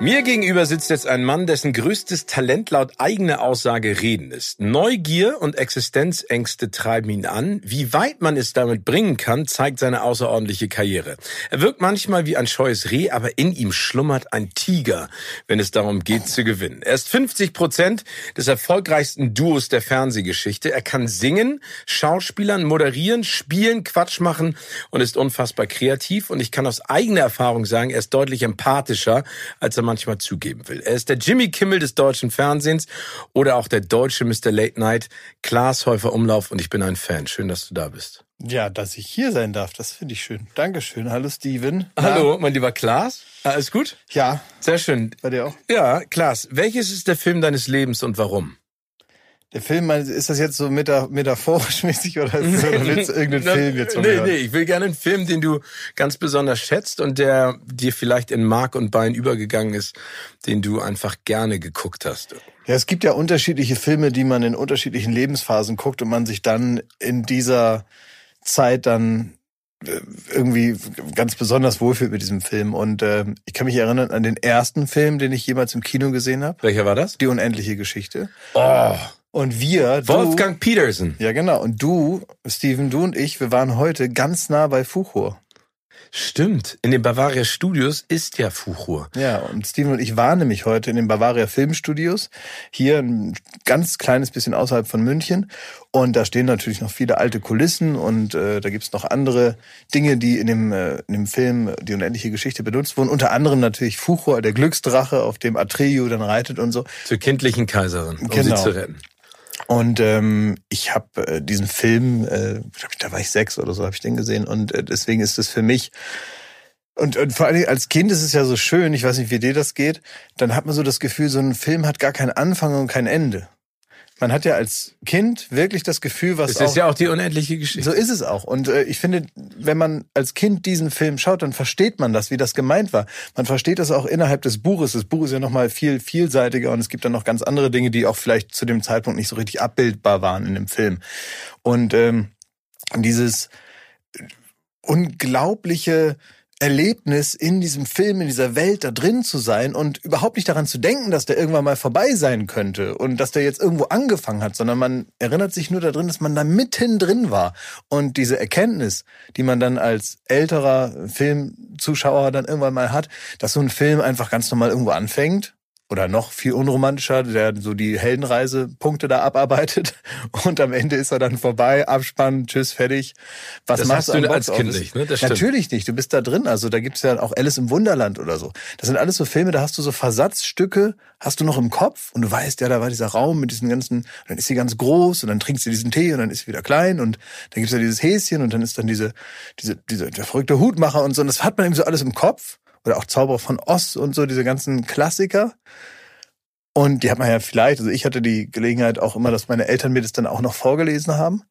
Mir gegenüber sitzt jetzt ein Mann, dessen größtes Talent laut eigener Aussage Reden ist. Neugier und Existenzängste treiben ihn an. Wie weit man es damit bringen kann, zeigt seine außerordentliche Karriere. Er wirkt manchmal wie ein scheues Reh, aber in ihm schlummert ein Tiger, wenn es darum geht zu gewinnen. Er ist 50 Prozent des erfolgreichsten Duos der Fernsehgeschichte. Er kann singen, Schauspielern, moderieren, spielen, Quatsch machen und ist unfassbar kreativ. Und ich kann aus eigener Erfahrung sagen, er ist deutlich empathischer, als er manchmal zugeben will. Er ist der Jimmy Kimmel des deutschen Fernsehens oder auch der deutsche Mr. Late Night, Klaas Häufer Umlauf und ich bin ein Fan. Schön, dass du da bist. Ja, dass ich hier sein darf, das finde ich schön. Dankeschön. Hallo Steven. Hallo, mein lieber Klaas. Alles gut? Ja. Sehr schön. Bei dir auch? Ja, Klaas, welches ist der Film deines Lebens und warum? Der Film, ist das jetzt so metaphorisch mäßig oder, ist das, oder willst du irgendeinen Film jetzt von Nee, nee, ich will gerne einen Film, den du ganz besonders schätzt und der dir vielleicht in Mark und Bein übergegangen ist, den du einfach gerne geguckt hast. Ja, es gibt ja unterschiedliche Filme, die man in unterschiedlichen Lebensphasen guckt und man sich dann in dieser Zeit dann äh, irgendwie ganz besonders wohlfühlt mit diesem Film. Und äh, ich kann mich erinnern an den ersten Film, den ich jemals im Kino gesehen habe. Welcher war das? Die unendliche Geschichte. Oh. Und wir, Wolfgang du, Peterson. Ja, genau. Und du, Steven, du und ich, wir waren heute ganz nah bei Fuchur. Stimmt. In den Bavaria Studios ist ja Fuchur. Ja, und Steven und ich waren nämlich heute in den Bavaria Filmstudios. Hier ein ganz kleines bisschen außerhalb von München. Und da stehen natürlich noch viele alte Kulissen und äh, da gibt's noch andere Dinge, die in dem, äh, in dem Film Die unendliche Geschichte benutzt wurden. Unter anderem natürlich Fuchur, der Glücksdrache, auf dem Atreyu dann reitet und so. Zur kindlichen Kaiserin, um genau. sie zu retten. Und ähm, ich habe äh, diesen Film, äh, da war ich sechs oder so, habe ich den gesehen. Und äh, deswegen ist es für mich und, und vor allem als Kind ist es ja so schön, ich weiß nicht, wie dir das geht, dann hat man so das Gefühl, so ein Film hat gar keinen Anfang und kein Ende man hat ja als Kind wirklich das Gefühl, was. Es ist ja auch die unendliche Geschichte. So ist es auch. Und äh, ich finde, wenn man als Kind diesen Film schaut, dann versteht man das, wie das gemeint war. Man versteht das auch innerhalb des Buches. Das Buch ist ja nochmal viel vielseitiger und es gibt dann noch ganz andere Dinge, die auch vielleicht zu dem Zeitpunkt nicht so richtig abbildbar waren in dem Film. Und ähm, dieses unglaubliche Erlebnis, in diesem Film, in dieser Welt da drin zu sein und überhaupt nicht daran zu denken, dass der irgendwann mal vorbei sein könnte und dass der jetzt irgendwo angefangen hat, sondern man erinnert sich nur darin, dass man da mitten drin war. Und diese Erkenntnis, die man dann als älterer Filmzuschauer dann irgendwann mal hat, dass so ein Film einfach ganz normal irgendwo anfängt oder noch viel unromantischer, der so die Heldenreisepunkte da abarbeitet und am Ende ist er dann vorbei, Abspann, tschüss, fertig. Was das machst du als Kind nicht, ne? Das. Natürlich nicht, du bist da drin, also da gibt's ja auch Alice im Wunderland oder so. Das sind alles so Filme, da hast du so Versatzstücke, hast du noch im Kopf und du weißt, ja, da war dieser Raum mit diesen ganzen, dann ist sie ganz groß und dann trinkst du diesen Tee und dann ist sie wieder klein und dann gibt's ja dieses Häschen und dann ist dann diese, diese, diese, der verrückte Hutmacher und so und das hat man eben so alles im Kopf oder auch Zauberer von Oz und so, diese ganzen Klassiker. Und die hat man ja vielleicht, also ich hatte die Gelegenheit auch immer, dass meine Eltern mir das dann auch noch vorgelesen haben.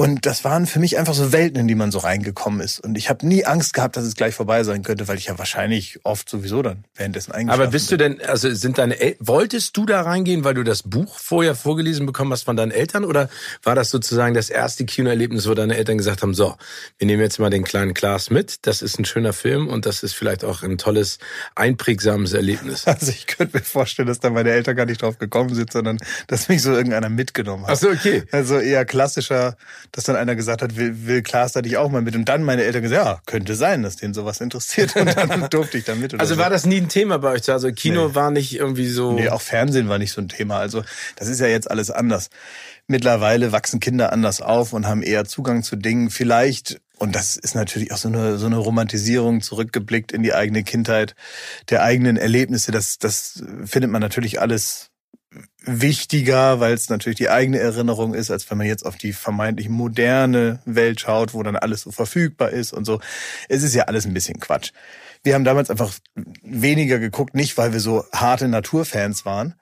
Und das waren für mich einfach so Welten, in die man so reingekommen ist. Und ich habe nie Angst gehabt, dass es gleich vorbei sein könnte, weil ich ja wahrscheinlich oft sowieso dann währenddessen eingeschlafen Aber bist du denn, also sind deine El wolltest du da reingehen, weil du das Buch vorher vorgelesen bekommen hast von deinen Eltern? Oder war das sozusagen das erste Kinoerlebnis, wo deine Eltern gesagt haben, so, wir nehmen jetzt mal den kleinen Klaas mit, das ist ein schöner Film und das ist vielleicht auch ein tolles, einprägsames Erlebnis? Also ich könnte mir vorstellen, dass da meine Eltern gar nicht drauf gekommen sind, sondern dass mich so irgendeiner mitgenommen hat. Ach so, okay. Also eher klassischer dass dann einer gesagt hat, will, will Klaas da dich auch mal mit? Und dann meine Eltern gesagt, ja, könnte sein, dass den sowas interessiert. Und dann durfte ich da mit. also so. war das nie ein Thema bei euch? Also Kino nee. war nicht irgendwie so... Nee, auch Fernsehen war nicht so ein Thema. Also das ist ja jetzt alles anders. Mittlerweile wachsen Kinder anders auf und haben eher Zugang zu Dingen. Vielleicht und das ist natürlich auch so eine, so eine Romantisierung zurückgeblickt in die eigene Kindheit, der eigenen Erlebnisse. Das, das findet man natürlich alles wichtiger, weil es natürlich die eigene Erinnerung ist, als wenn man jetzt auf die vermeintlich moderne Welt schaut, wo dann alles so verfügbar ist und so. Es ist ja alles ein bisschen Quatsch. Wir haben damals einfach weniger geguckt, nicht weil wir so harte Naturfans waren,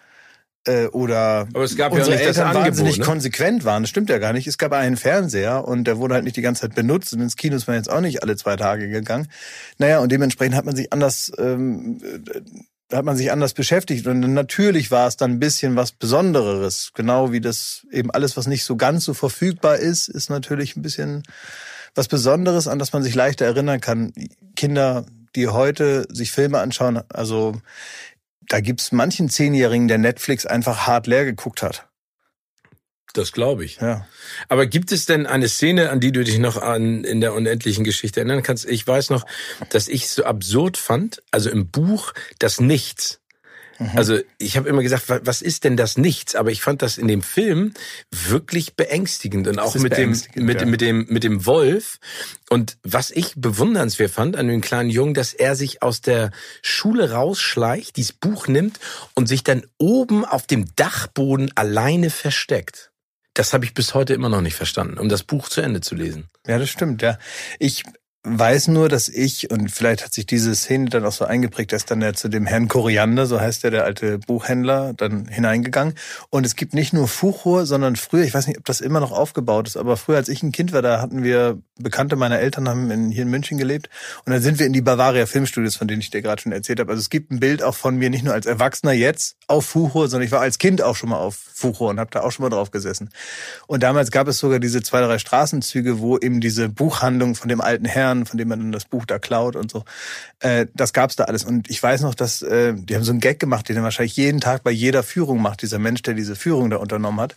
äh, oder Aber es gab unsere ja nicht Eltern Angebot, wahnsinnig ne? konsequent waren. Das stimmt ja gar nicht. Es gab einen Fernseher und der wurde halt nicht die ganze Zeit benutzt und ins Kino ist man jetzt auch nicht alle zwei Tage gegangen. Naja, und dementsprechend hat man sich anders ähm, äh, hat man sich anders beschäftigt und natürlich war es dann ein bisschen was Besondereres. Genau wie das eben alles, was nicht so ganz so verfügbar ist, ist natürlich ein bisschen was Besonderes, an das man sich leichter erinnern kann. Kinder, die heute sich Filme anschauen, also da gibt's manchen Zehnjährigen, der Netflix einfach hart leer geguckt hat. Das glaube ich. Ja. Aber gibt es denn eine Szene, an die du dich noch an, in der unendlichen Geschichte erinnern kannst? Ich weiß noch, dass ich es so absurd fand, also im Buch, das Nichts. Mhm. Also ich habe immer gesagt, wa- was ist denn das Nichts? Aber ich fand das in dem Film wirklich beängstigend und auch mit dem mit, ja. mit dem mit dem Wolf. Und was ich bewundernswert fand an dem kleinen Jungen, dass er sich aus der Schule rausschleicht, dieses Buch nimmt und sich dann oben auf dem Dachboden alleine versteckt. Das habe ich bis heute immer noch nicht verstanden, um das Buch zu Ende zu lesen. Ja, das stimmt, ja. Ich weiß nur, dass ich, und vielleicht hat sich diese Szene dann auch so eingeprägt, dass dann er zu dem Herrn Koriander, so heißt der, der alte Buchhändler, dann hineingegangen. Und es gibt nicht nur Fuchur, sondern früher, ich weiß nicht, ob das immer noch aufgebaut ist, aber früher, als ich ein Kind war, da hatten wir Bekannte meiner Eltern haben in, hier in München gelebt. Und dann sind wir in die Bavaria Filmstudios, von denen ich dir gerade schon erzählt habe. Also es gibt ein Bild auch von mir, nicht nur als Erwachsener jetzt auf Fuchur, sondern ich war als Kind auch schon mal auf Fuchur und habe da auch schon mal drauf gesessen. Und damals gab es sogar diese zwei, drei Straßenzüge, wo eben diese Buchhandlung von dem alten Herrn, von dem man dann das Buch da klaut und so, äh, das gab's da alles. Und ich weiß noch, dass äh, die haben so einen Gag gemacht, den er wahrscheinlich jeden Tag bei jeder Führung macht, dieser Mensch, der diese Führung da unternommen hat.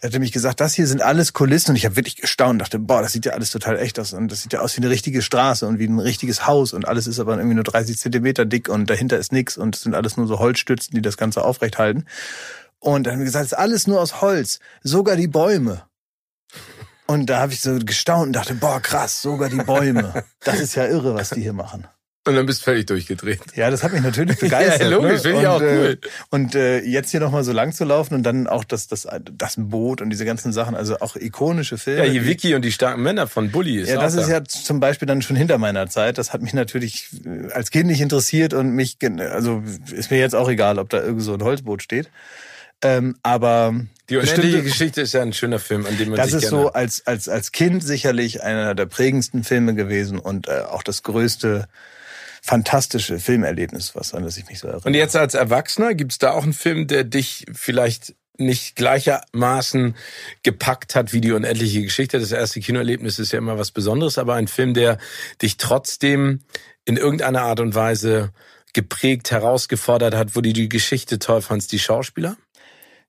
Er hat nämlich gesagt, das hier sind alles Kulissen und ich habe wirklich gestaunt, dachte, boah, das sieht ja alles total echt aus und das sieht ja aus wie eine richtige Straße und wie ein richtiges Haus und alles ist aber irgendwie nur 30 Zentimeter dick und dahinter ist nix und es sind alles nur so Holzstützen, die das Ganze aufrecht halten. Und dann haben wir gesagt, es ist alles nur aus Holz, sogar die Bäume. Und da habe ich so gestaunt und dachte, boah, krass, sogar die Bäume. Das ist ja irre, was die hier machen. Und dann bist du völlig durchgedreht. Ja, das hat mich natürlich begeistert. Ja, logisch, ne? finde ich und, auch cool. Äh, und äh, jetzt hier nochmal so lang zu laufen und dann auch das, das, das Boot und diese ganzen Sachen, also auch ikonische Filme. Ja, hier die- Vicky und die starken Männer von Bully ist ja, das auch ist da. ja zum Beispiel dann schon hinter meiner Zeit. Das hat mich natürlich äh, als Kind nicht interessiert und mich, also ist mir jetzt auch egal, ob da irgend so ein Holzboot steht. Ähm, aber Die unendliche Geschichte ist ja ein schöner Film, an dem man das sich ist gerne... so als, als, als Kind sicherlich einer der prägendsten Filme gewesen und äh, auch das größte fantastische Filmerlebnis, was an das ich mich so erinnere. Und jetzt als Erwachsener, gibt's da auch einen Film, der dich vielleicht nicht gleichermaßen gepackt hat wie die unendliche Geschichte? Das erste Kinoerlebnis ist ja immer was Besonderes, aber ein Film, der dich trotzdem in irgendeiner Art und Weise geprägt, herausgefordert hat, wo du die Geschichte toll fandst, die Schauspieler?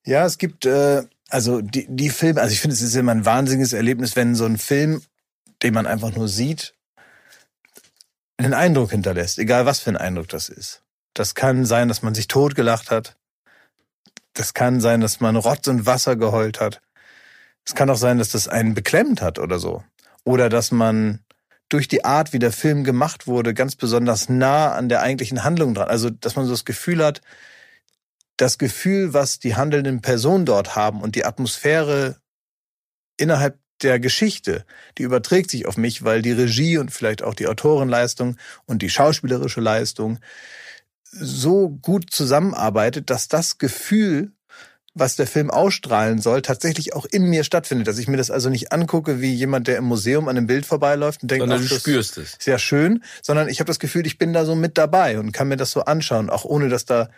Ja, es gibt äh, also die, die Filme, also ich finde, es ist immer ein wahnsinniges Erlebnis, wenn so ein Film, den man einfach nur sieht, einen Eindruck hinterlässt, egal was für ein Eindruck das ist. Das kann sein, dass man sich totgelacht hat. Das kann sein, dass man Rotz und Wasser geheult hat. Es kann auch sein, dass das einen beklemmt hat oder so. Oder dass man durch die Art, wie der Film gemacht wurde, ganz besonders nah an der eigentlichen Handlung dran. Also, dass man so das Gefühl hat, das Gefühl, was die handelnden Personen dort haben und die Atmosphäre innerhalb der Geschichte, die überträgt sich auf mich, weil die Regie und vielleicht auch die Autorenleistung und die schauspielerische Leistung so gut zusammenarbeitet, dass das Gefühl, was der Film ausstrahlen soll, tatsächlich auch in mir stattfindet. Dass ich mir das also nicht angucke wie jemand, der im Museum an einem Bild vorbeiläuft und denkt, Sondern ach, du das spürst es. ist ja schön, sondern ich habe das Gefühl, ich bin da so mit dabei und kann mir das so anschauen, auch ohne dass da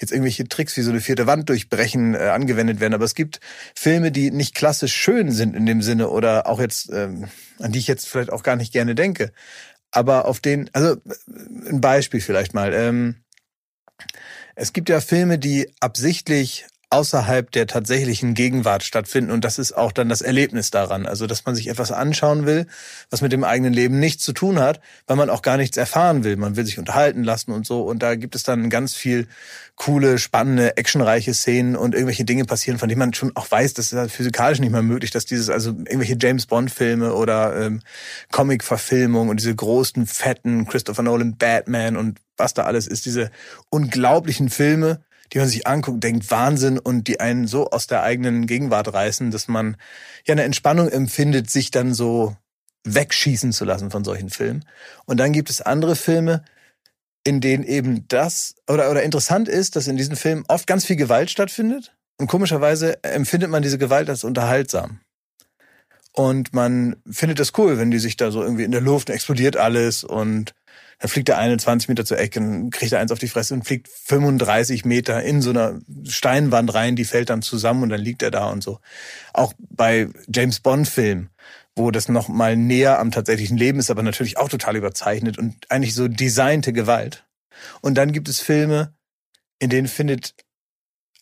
jetzt irgendwelche Tricks wie so eine vierte Wand durchbrechen äh, angewendet werden. Aber es gibt Filme, die nicht klassisch schön sind in dem Sinne oder auch jetzt, ähm, an die ich jetzt vielleicht auch gar nicht gerne denke. Aber auf den, also äh, ein Beispiel vielleicht mal. Ähm, es gibt ja Filme, die absichtlich außerhalb der tatsächlichen Gegenwart stattfinden und das ist auch dann das Erlebnis daran. Also, dass man sich etwas anschauen will, was mit dem eigenen Leben nichts zu tun hat, weil man auch gar nichts erfahren will. Man will sich unterhalten lassen und so und da gibt es dann ganz viel coole, spannende, actionreiche Szenen und irgendwelche Dinge passieren, von denen man schon auch weiß, das ist halt physikalisch nicht mehr möglich, dass dieses, also irgendwelche James Bond-Filme oder ähm, Comic-Verfilmungen und diese großen, fetten Christopher Nolan Batman und was da alles ist, diese unglaublichen Filme, die man sich anguckt, denkt Wahnsinn und die einen so aus der eigenen Gegenwart reißen, dass man ja eine Entspannung empfindet, sich dann so wegschießen zu lassen von solchen Filmen. Und dann gibt es andere Filme, in denen eben das oder, oder interessant ist, dass in diesen Filmen oft ganz viel Gewalt stattfindet. Und komischerweise empfindet man diese Gewalt als unterhaltsam. Und man findet das cool, wenn die sich da so irgendwie in der Luft explodiert alles und dann fliegt der eine 20 Meter zur Ecke und kriegt er eins auf die Fresse und fliegt 35 Meter in so einer Steinwand rein, die fällt dann zusammen und dann liegt er da und so. Auch bei James Bond Filmen, wo das noch mal näher am tatsächlichen Leben ist, aber natürlich auch total überzeichnet und eigentlich so designte Gewalt. Und dann gibt es Filme, in denen findet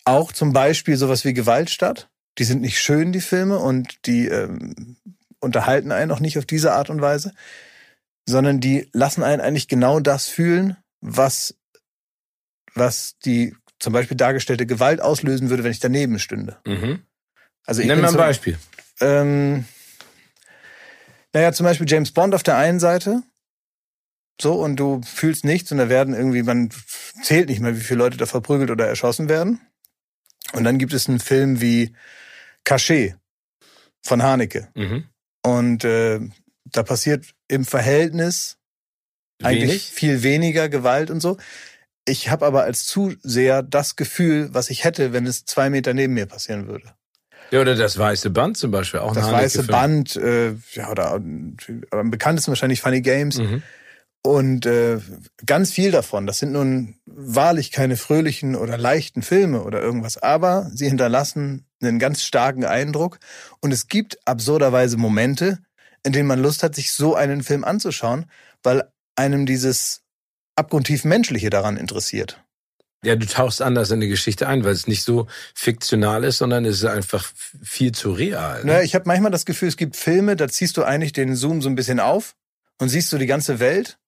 auch zum Beispiel sowas wie Gewalt statt. Die sind nicht schön, die Filme, und die ähm, unterhalten einen auch nicht auf diese Art und Weise sondern die lassen einen eigentlich genau das fühlen, was, was die zum Beispiel dargestellte Gewalt auslösen würde, wenn ich daneben stünde. Mhm. Also ich Nenn mal ein so, Beispiel. Ähm, naja, zum Beispiel James Bond auf der einen Seite. So, und du fühlst nichts und da werden irgendwie, man zählt nicht mehr, wie viele Leute da verprügelt oder erschossen werden. Und dann gibt es einen Film wie Cachet von Haneke. Mhm. Und äh, da passiert im Verhältnis Wenig? eigentlich viel weniger Gewalt und so. Ich habe aber als Zuseher das Gefühl, was ich hätte, wenn es zwei Meter neben mir passieren würde. Ja, oder das weiße Band zum Beispiel auch. Das weiße Film. Band, äh, ja, oder aber am bekanntesten wahrscheinlich Funny Games. Mhm. Und äh, ganz viel davon, das sind nun wahrlich keine fröhlichen oder leichten Filme oder irgendwas, aber sie hinterlassen einen ganz starken Eindruck. Und es gibt absurderweise Momente, in denen man Lust hat, sich so einen Film anzuschauen, weil einem dieses abgrundtief Menschliche daran interessiert. Ja, du tauchst anders in die Geschichte ein, weil es nicht so fiktional ist, sondern es ist einfach viel zu real. Ne? Naja, ich habe manchmal das Gefühl, es gibt Filme, da ziehst du eigentlich den Zoom so ein bisschen auf und siehst du die ganze Welt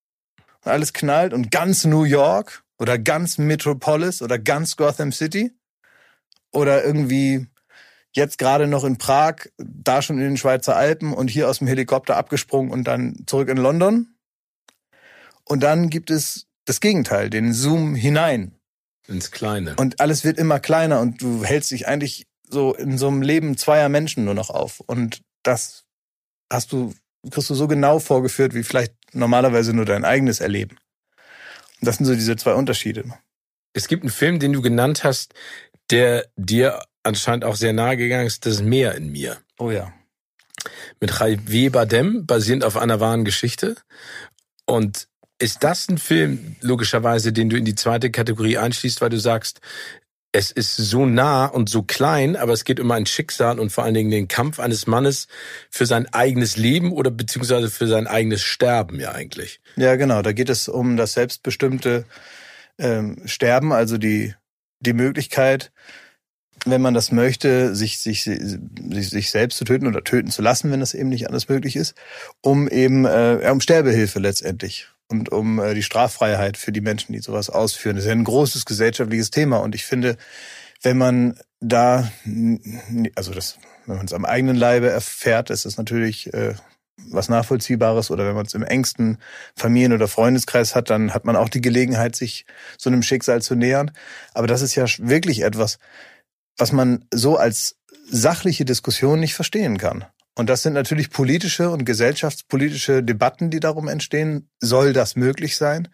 und alles knallt und ganz New York oder ganz Metropolis oder ganz Gotham City oder irgendwie jetzt gerade noch in Prag, da schon in den Schweizer Alpen und hier aus dem Helikopter abgesprungen und dann zurück in London. Und dann gibt es das Gegenteil, den Zoom hinein. Ins Kleine. Und alles wird immer kleiner und du hältst dich eigentlich so in so einem Leben zweier Menschen nur noch auf. Und das hast du, kriegst du so genau vorgeführt, wie vielleicht normalerweise nur dein eigenes Erleben. Und das sind so diese zwei Unterschiede. Es gibt einen Film, den du genannt hast, der dir anscheinend auch sehr nahe gegangen ist, das Meer in mir. Oh ja. Mit Javier Bardem, basierend auf einer wahren Geschichte. Und ist das ein Film, logischerweise, den du in die zweite Kategorie einschließt, weil du sagst, es ist so nah und so klein, aber es geht um ein Schicksal und vor allen Dingen den Kampf eines Mannes für sein eigenes Leben oder beziehungsweise für sein eigenes Sterben ja eigentlich. Ja, genau. Da geht es um das selbstbestimmte ähm, Sterben, also die, die Möglichkeit, wenn man das möchte, sich, sich, sich, sich selbst zu töten oder töten zu lassen, wenn das eben nicht anders möglich ist, um eben äh, um Sterbehilfe letztendlich und um äh, die Straffreiheit für die Menschen, die sowas ausführen. Das ist ja ein großes gesellschaftliches Thema und ich finde, wenn man da, also das, wenn man es am eigenen Leibe erfährt, ist es natürlich äh, was Nachvollziehbares oder wenn man es im engsten Familien- oder Freundeskreis hat, dann hat man auch die Gelegenheit, sich so einem Schicksal zu nähern. Aber das ist ja wirklich etwas, was man so als sachliche Diskussion nicht verstehen kann. Und das sind natürlich politische und gesellschaftspolitische Debatten, die darum entstehen. Soll das möglich sein?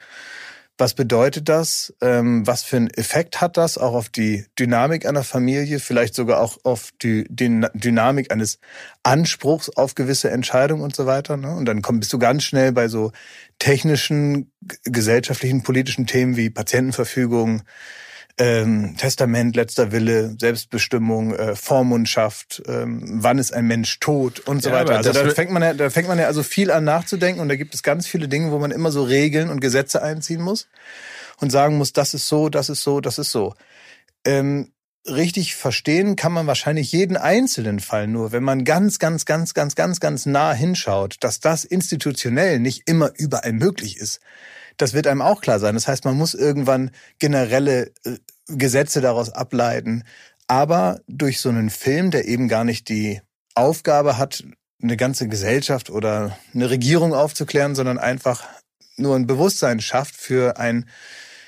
Was bedeutet das? Ähm, was für einen Effekt hat das auch auf die Dynamik einer Familie, vielleicht sogar auch auf die, Dynamik eines Anspruchs auf gewisse Entscheidungen und so weiter? Ne? Und dann bist du ganz schnell bei so technischen, gesellschaftlichen, politischen Themen wie Patientenverfügung, ähm, Testament, letzter Wille, Selbstbestimmung, äh, Vormundschaft, ähm, wann ist ein Mensch tot und so ja, weiter. Also da fängt man ja, da fängt man ja also viel an nachzudenken und da gibt es ganz viele Dinge, wo man immer so Regeln und Gesetze einziehen muss und sagen muss, das ist so, das ist so, das ist so. Ähm, richtig verstehen kann man wahrscheinlich jeden einzelnen Fall nur, wenn man ganz, ganz, ganz, ganz, ganz, ganz nah hinschaut, dass das institutionell nicht immer überall möglich ist. Das wird einem auch klar sein. Das heißt, man muss irgendwann generelle äh, Gesetze daraus ableiten. Aber durch so einen Film, der eben gar nicht die Aufgabe hat, eine ganze Gesellschaft oder eine Regierung aufzuklären, sondern einfach nur ein Bewusstsein schafft für ein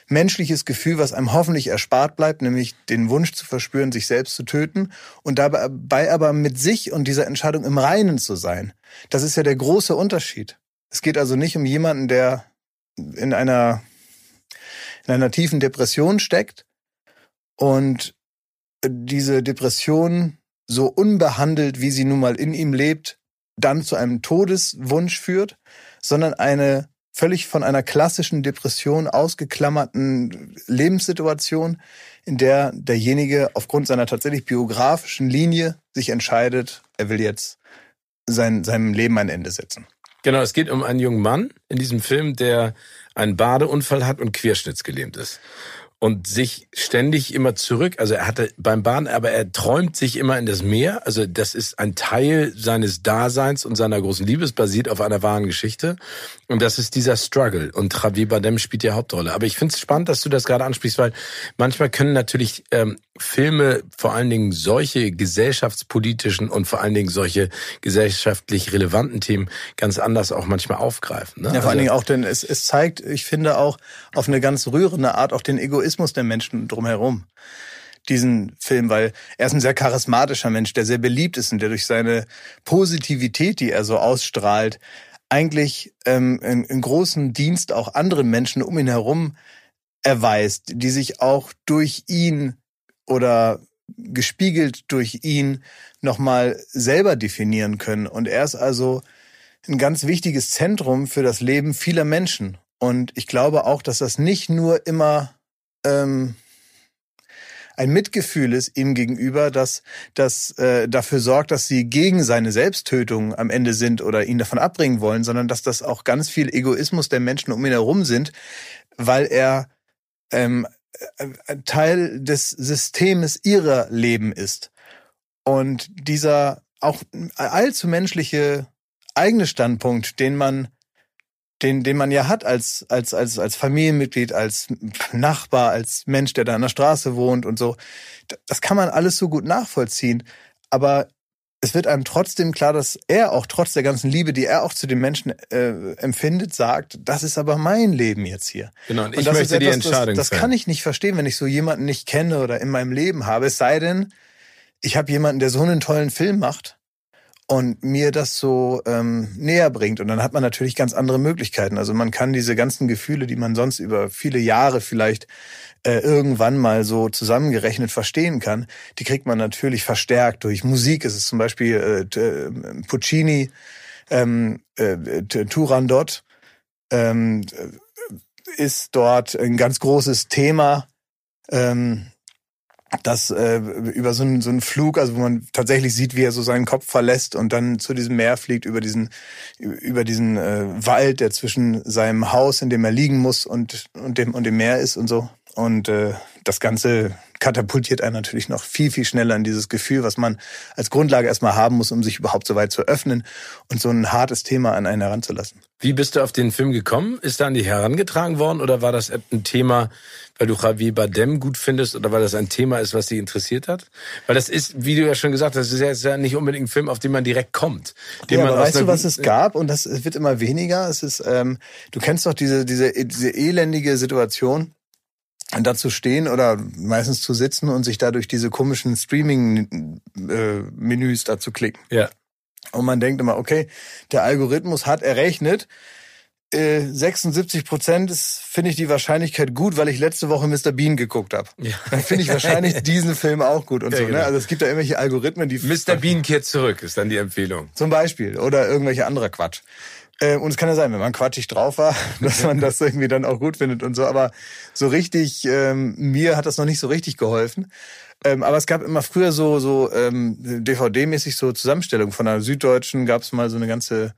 menschliches Gefühl, was einem hoffentlich erspart bleibt, nämlich den Wunsch zu verspüren, sich selbst zu töten und dabei aber mit sich und dieser Entscheidung im Reinen zu sein. Das ist ja der große Unterschied. Es geht also nicht um jemanden, der in einer, in einer tiefen Depression steckt und diese Depression so unbehandelt, wie sie nun mal in ihm lebt, dann zu einem Todeswunsch führt, sondern eine völlig von einer klassischen Depression ausgeklammerten Lebenssituation, in der derjenige aufgrund seiner tatsächlich biografischen Linie sich entscheidet, er will jetzt sein, seinem Leben ein Ende setzen. Genau, es geht um einen jungen Mann in diesem Film, der einen Badeunfall hat und querschnittsgelähmt ist und sich ständig immer zurück, also er hatte beim Bahn, aber er träumt sich immer in das Meer, also das ist ein Teil seines Daseins und seiner großen Liebes, basiert auf einer wahren Geschichte und das ist dieser Struggle und Javier Bardem spielt die Hauptrolle. Aber ich finde es spannend, dass du das gerade ansprichst, weil manchmal können natürlich ähm, Filme vor allen Dingen solche gesellschaftspolitischen und vor allen Dingen solche gesellschaftlich relevanten Themen ganz anders auch manchmal aufgreifen. Ne? Ja, vor allen also Dingen auch, denn es, es zeigt, ich finde auch auf eine ganz rührende Art auch den Egoismus der Menschen drumherum diesen Film, weil er ist ein sehr charismatischer Mensch, der sehr beliebt ist und der durch seine Positivität, die er so ausstrahlt, eigentlich ähm, einen großen Dienst auch anderen Menschen um ihn herum erweist, die sich auch durch ihn oder gespiegelt durch ihn nochmal selber definieren können. Und er ist also ein ganz wichtiges Zentrum für das Leben vieler Menschen. Und ich glaube auch, dass das nicht nur immer ähm, ein Mitgefühl ist ihm gegenüber, dass das äh, dafür sorgt, dass sie gegen seine Selbsttötung am Ende sind oder ihn davon abbringen wollen, sondern dass das auch ganz viel Egoismus der Menschen um ihn herum sind, weil er ähm, äh, Teil des Systems ihrer Leben ist. Und dieser auch allzu menschliche eigene Standpunkt, den man den, den man ja hat als, als, als, als Familienmitglied, als Nachbar, als Mensch, der da an der Straße wohnt und so. Das kann man alles so gut nachvollziehen. Aber es wird einem trotzdem klar, dass er auch trotz der ganzen Liebe, die er auch zu den Menschen äh, empfindet, sagt, das ist aber mein Leben jetzt hier. Genau, und ich und möchte etwas, die Entscheidung Das, das kann ich nicht verstehen, wenn ich so jemanden nicht kenne oder in meinem Leben habe. Es sei denn, ich habe jemanden, der so einen tollen Film macht und mir das so ähm, näher bringt. Und dann hat man natürlich ganz andere Möglichkeiten. Also man kann diese ganzen Gefühle, die man sonst über viele Jahre vielleicht äh, irgendwann mal so zusammengerechnet verstehen kann, die kriegt man natürlich verstärkt durch Musik. Es ist zum Beispiel äh, äh Puccini, ähm, äh, Turandot ähm, ist dort ein ganz großes Thema. Ähm, das äh, über so einen, so einen Flug, also wo man tatsächlich sieht, wie er so seinen Kopf verlässt und dann zu diesem Meer fliegt, über diesen über diesen äh, Wald, der zwischen seinem Haus, in dem er liegen muss, und und dem und dem Meer ist und so. Und äh, das Ganze katapultiert einen natürlich noch viel, viel schneller in dieses Gefühl, was man als Grundlage erstmal haben muss, um sich überhaupt so weit zu öffnen und so ein hartes Thema an einen heranzulassen. Wie bist du auf den Film gekommen? Ist da an dich herangetragen worden oder war das ein Thema, weil du Javier Bardem gut findest oder weil das ein Thema ist, was dich interessiert hat? Weil das ist, wie du ja schon gesagt hast, das ist ja nicht unbedingt ein Film, auf den man direkt kommt. ja, aber weißt du, was es gab? Und das wird immer weniger. Es ist, ähm, du kennst doch diese, diese, diese elendige Situation, dazu stehen oder meistens zu sitzen und sich dadurch diese komischen Streaming-Menüs da zu klicken. Ja. Und man denkt immer, okay, der Algorithmus hat errechnet, 76 äh, Prozent ist, finde ich die Wahrscheinlichkeit gut, weil ich letzte Woche Mr. Bean geguckt habe. Ja. Dann finde ich wahrscheinlich diesen Film auch gut und ja, so. Ne? Genau. Also es gibt da irgendwelche Algorithmen, die. Mr. Bean kehrt zurück, ist dann die Empfehlung. Zum Beispiel. Oder irgendwelche anderer Quatsch. Äh, und es kann ja sein, wenn man quatschig drauf war, dass man das irgendwie dann auch gut findet und so. Aber so richtig, ähm, mir hat das noch nicht so richtig geholfen. Ähm, aber es gab immer früher so, so ähm, DVD-mäßig so Zusammenstellungen. Von der Süddeutschen gab es mal so eine ganze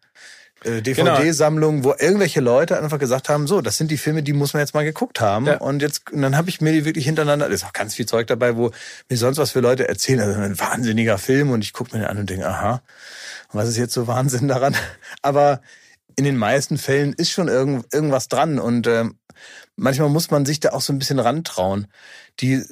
äh, DVD-Sammlungen, wo irgendwelche Leute einfach gesagt haben, so, das sind die Filme, die muss man jetzt mal geguckt haben. Ja. Und jetzt, und dann habe ich mir die wirklich hintereinander, da ist auch ganz viel Zeug dabei, wo mir sonst was für Leute erzählen. Also ein wahnsinniger Film und ich gucke mir den an und denke, aha, was ist jetzt so Wahnsinn daran? Aber in den meisten Fällen ist schon irgend, irgendwas dran und ähm, manchmal muss man sich da auch so ein bisschen rantrauen. Die äh,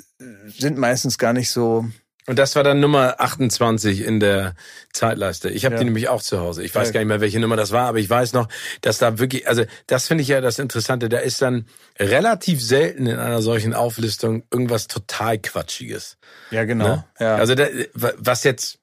sind meistens gar nicht so, Und das war dann Nummer 28 in der Zeitleiste. Ich habe Ja. die nämlich auch zu Hause. Ich weiß Ja. gar nicht mehr, welche Nummer das war, aber ich weiß noch, dass da wirklich, also das finde ich ja das Interessante, da ist dann relativ selten in einer solchen Auflistung irgendwas total Quatschiges. ja genau. Ne? Ja. Also da, was jetzt,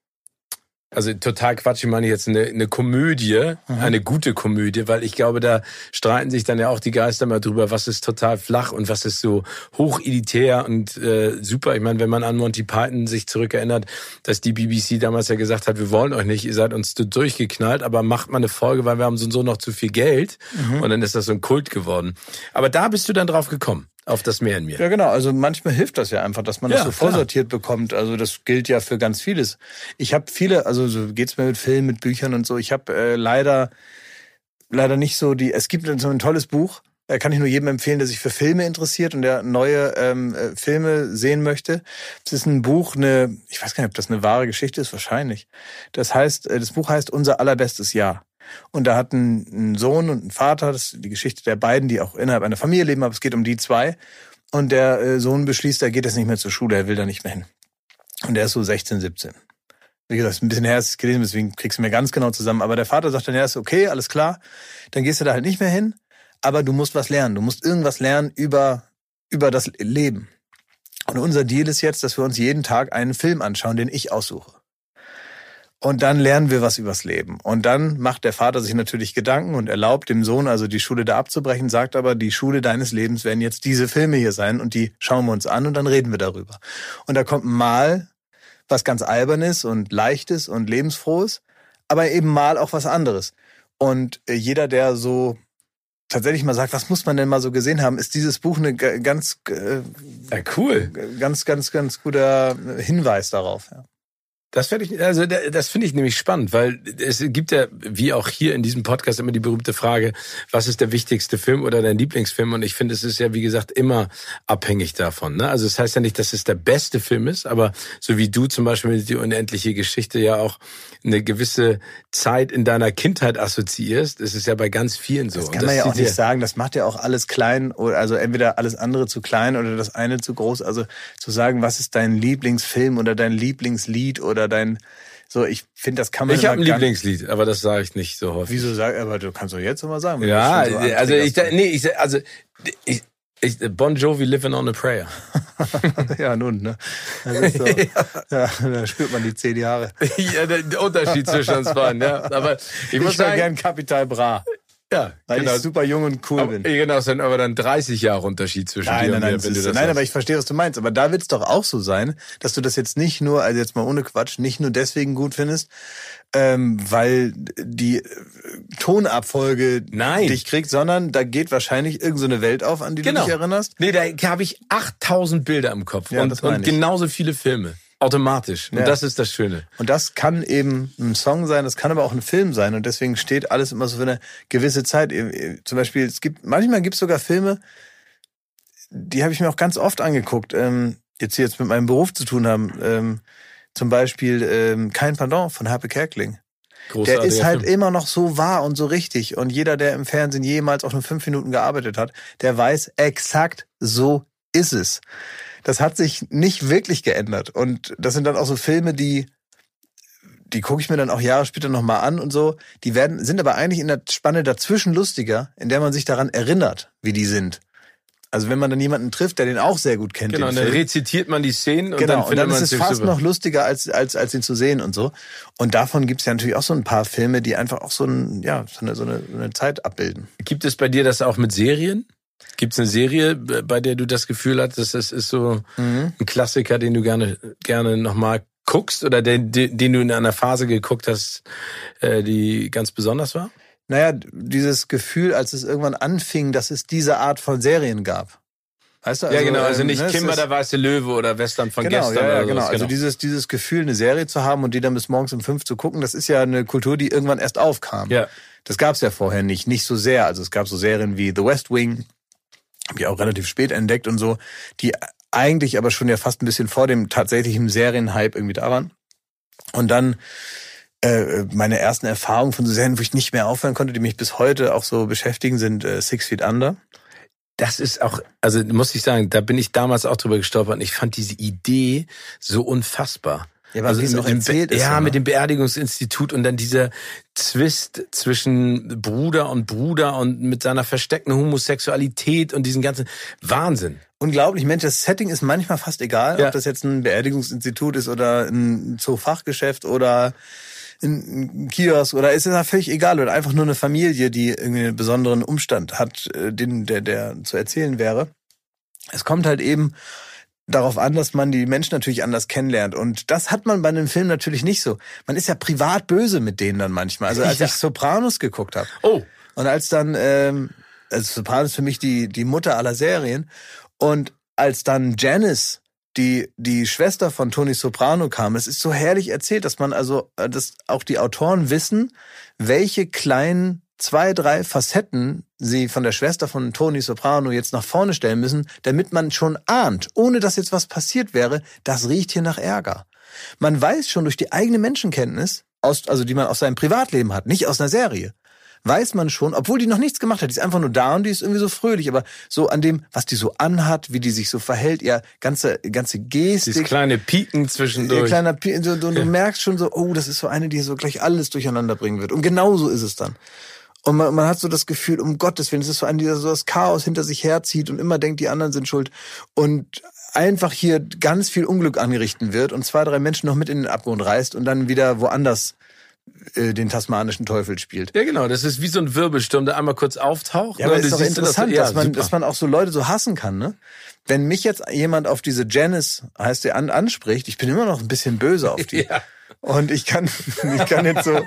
also total Quatsch, ich meine jetzt eine, eine Komödie, Mhm. eine gute Komödie, weil ich glaube, da streiten sich dann ja auch die Geister mal drüber, was ist total flach und was ist so hochelitär und äh, super. Ich meine, wenn man an Monty Python sich zurückerinnert, dass die BBC damals ja gesagt hat, wir wollen euch nicht, ihr seid uns so durchgeknallt, aber macht mal eine Folge, weil wir haben so und so noch zu viel Geld Mhm. und dann ist das so ein Kult geworden. Aber da bist du dann drauf gekommen, auf das Meer in mir. Ja, genau. Also manchmal hilft das ja einfach, dass man Ja, das so klar. vorsortiert bekommt. Also das gilt ja für ganz vieles. Ich habe viele, also so geht's mir mit Filmen, mit Büchern und so. Ich habe äh, leider leider nicht so die. Es gibt so ein tolles Buch. Äh, kann ich nur jedem empfehlen, der sich für Filme interessiert und der neue ähm, äh, Filme sehen möchte. Es ist ein Buch, eine, ich weiß gar nicht, ob das eine wahre Geschichte ist, wahrscheinlich. Das heißt, äh, das Buch heißt Unser allerbestes Jahr. Und da hat ein, Sohn und ein Vater, das ist die Geschichte der beiden, die auch innerhalb einer Familie leben, aber es geht um die zwei. Und der äh, Sohn beschließt, er geht jetzt nicht mehr zur Schule, er will da nicht mehr hin. Und er ist so 16, 17. Wie gesagt, ein bisschen her, ist es gelesen, deswegen kriegst du mir ganz genau zusammen. Aber der Vater sagt dann, ja, ist okay, alles klar. Dann gehst du da halt nicht mehr hin, aber du musst was lernen. Du musst irgendwas lernen über, über das Leben. Und unser Deal ist jetzt, dass wir uns jeden Tag einen Film anschauen, den ich aussuche. Und dann lernen wir was übers Leben. Und dann macht der Vater sich natürlich Gedanken und erlaubt dem Sohn also die Schule da abzubrechen, sagt aber, die Schule deines Lebens werden jetzt diese Filme hier sein und die schauen wir uns an und dann reden wir darüber. Und da kommt mal was ganz Albernes und Leichtes und Lebensfrohes, aber eben mal auch was anderes. Und äh, jeder, der so tatsächlich mal sagt, was muss man denn mal so gesehen haben, ist dieses Buch eine ganz, äh, Ja, cool. ganz, ganz, ganz guter Hinweis darauf. Ja. Das finde ich, also da- das finde ich nämlich spannend, weil es gibt ja, wie auch hier in diesem Podcast, immer die berühmte Frage, was ist der wichtigste Film oder dein Lieblingsfilm? Und ich finde, es ist ja, wie gesagt, immer abhängig davon. Ne? Also es heißt ja nicht, dass es der beste Film ist, aber so wie du zum Beispiel mit die unendliche Geschichte ja auch eine gewisse Zeit in deiner Kindheit assoziierst, ist es ja bei ganz vielen so. Das kann man ja auch nicht sagen. Das macht ja auch alles klein, oder also entweder alles andere zu klein oder das eine zu groß. Also zu sagen, was ist dein Lieblingsfilm oder dein Lieblingslied oder dein so, ich finde, das kann man Ich habe ein Lieblingslied, aber das sage ich nicht so häufig. Wieso sag, aber du kannst doch jetzt immer sagen. Ja, so also ich, nee, ich, also ich, ich, Bon Jovi Living on a Prayer. ja, nun, ne? So, ja. da spürt man die zehn Jahre. ja, der, Unterschied zwischen uns beiden, ja. Aber ich, Ich, muss sagen, gern Kapital Bra, ja, weil genau. ich super jung und cool aber, bin. genau, es sind aber dann 30 Jahre Unterschied zwischen Nein, dir nein, und nein, mir, du ist, das nein, aber sagst. ich verstehe, was du meinst. Aber da wird es doch auch so sein, dass du das jetzt nicht nur, also jetzt mal ohne Quatsch, nicht nur deswegen gut findest, ähm, weil die äh, Tonabfolge Nein. dich kriegt, sondern da geht wahrscheinlich irgendeine Welt auf, an die Genau. du dich erinnerst. Nee, da habe ich 8000 Bilder im Kopf Ja, und, und genauso viele Filme. Automatisch. Und Ja. das ist das Schöne. Und das kann eben ein Song sein, das kann aber auch ein Film sein. Und deswegen steht alles immer so für eine gewisse Zeit. Äh, Zum Beispiel, es gibt, manchmal gibt es sogar Filme, die habe ich mir auch ganz oft angeguckt, ähm, jetzt die jetzt mit meinem Beruf zu tun haben. Ähm, zum Beispiel ähm, Kein Pardon von Harpe Kerkeling. Der Großartiger ist halt immer noch so wahr und so richtig. Und jeder, der im Fernsehen jemals auch nur fünf Minuten gearbeitet hat, der weiß exakt, so ist es. Das hat sich nicht wirklich geändert. Und das sind dann auch so Filme, die, die gucke ich mir dann auch Jahre später nochmal an und so. Die werden, sind aber eigentlich in der Spanne dazwischen lustiger, in der man sich daran erinnert, wie die sind. Also wenn man dann jemanden trifft, der den auch sehr gut kennt. Genau, den und dann Film. rezitiert man die Szenen und Genau, dann und findet dann man ist es fast super. noch lustiger, als, als, als ihn zu sehen und so. Und davon gibt's ja natürlich auch so ein paar Filme, die einfach auch so, ein, ja, so, eine, so, eine, so eine Zeit abbilden. Gibt es bei dir das auch mit Serien? Gibt es eine Serie, bei der du das Gefühl hattest, das ist so Mhm. ein Klassiker, den du gerne gerne nochmal guckst oder den, den du in einer Phase geguckt hast, äh, die ganz besonders war? Naja, dieses Gefühl, als es irgendwann anfing, dass es diese Art von Serien gab. Weißt du? ja, genau. Also ähm, nicht es Kimber der weiße Löwe oder Western von Genau, gestern. ja, ja, genau. sowas, Also dieses, dieses Gefühl, eine Serie zu haben und die dann bis morgens um fünf zu gucken, das ist ja eine Kultur, die irgendwann erst aufkam. ja. Das gab es ja vorher nicht, nicht so sehr. Also es gab so Serien wie The West Wing, habe ich auch relativ spät entdeckt und so, die eigentlich aber schon ja fast ein bisschen vor dem tatsächlichen Serienhype irgendwie da waren. Und dann äh, meine ersten Erfahrungen von so Serien, wo ich nicht mehr aufhören konnte, die mich bis heute auch so beschäftigen, sind äh, Six Feet Under. Das ist auch, also muss ich sagen, da bin ich damals auch drüber gestolpert und ich fand diese Idee so unfassbar. Ja, aber also wie es mit auch dem erzählt Be ist. ja, immer. mit dem Beerdigungsinstitut und dann dieser Zwist zwischen Bruder und Bruder und mit seiner versteckten Homosexualität und diesen ganzen Wahnsinn. Unglaublich, Mensch, das Setting ist manchmal fast egal, Ja. ob das jetzt ein Beerdigungsinstitut ist oder ein Zoofachgeschäft oder ein Kiosk oder ist es ja völlig egal oder einfach nur eine Familie, die irgendwie einen besonderen Umstand hat, äh, den der der zu erzählen wäre. Es kommt halt eben darauf an, dass man die Menschen natürlich anders kennenlernt und das hat man bei einem Film natürlich nicht so. Man ist ja privat böse mit denen dann manchmal. Also als Ja. ich Sopranos geguckt habe, Oh, und als dann, ähm, also Sopranos für mich die, die Mutter aller Serien. Und als dann Janice, die, die Schwester von Tony Soprano kam, es ist so herrlich erzählt, dass man also, äh, dass auch die Autoren wissen, welche kleinen zwei, drei Facetten sie von der Schwester von Tony Soprano jetzt nach vorne stellen müssen, damit man schon ahnt, ohne dass jetzt was passiert wäre, das riecht hier nach Ärger. Man weiß schon durch die eigene Menschenkenntnis, aus, also die man aus seinem Privatleben hat, nicht aus einer Serie, weiß man schon, obwohl die noch nichts gemacht hat, die ist einfach nur da und die ist irgendwie so fröhlich, aber so an dem, was die so anhat, wie die sich so verhält, ihr ganze, ganze dieses Gestik, kleine Pieken ihr zwischendurch. kleiner, Pi- so, du, du merkst schon so, oh, das ist so eine, die so gleich alles durcheinander bringen wird. Und genau so ist es dann. Und man, man hat so das Gefühl, um Gottes Willen, es ist so ein, der so das Chaos hinter sich herzieht und immer denkt, die anderen sind schuld. Und einfach hier ganz viel Unglück angerichten wird und zwei, drei Menschen noch mit in den Abgrund reißt und dann wieder woanders äh, den tasmanischen Teufel spielt. Ja, genau, das ist wie so ein Wirbelsturm, der einmal kurz auftaucht. Ja, aber und es ist doch interessant, ja, dass, man, super. dass man auch so Leute so hassen kann, ne? Wenn mich jetzt jemand auf diese Janice, heißt der, an, anspricht, ich bin immer noch ein bisschen böse auf die. Ja. Und ich kann, ich kann jetzt so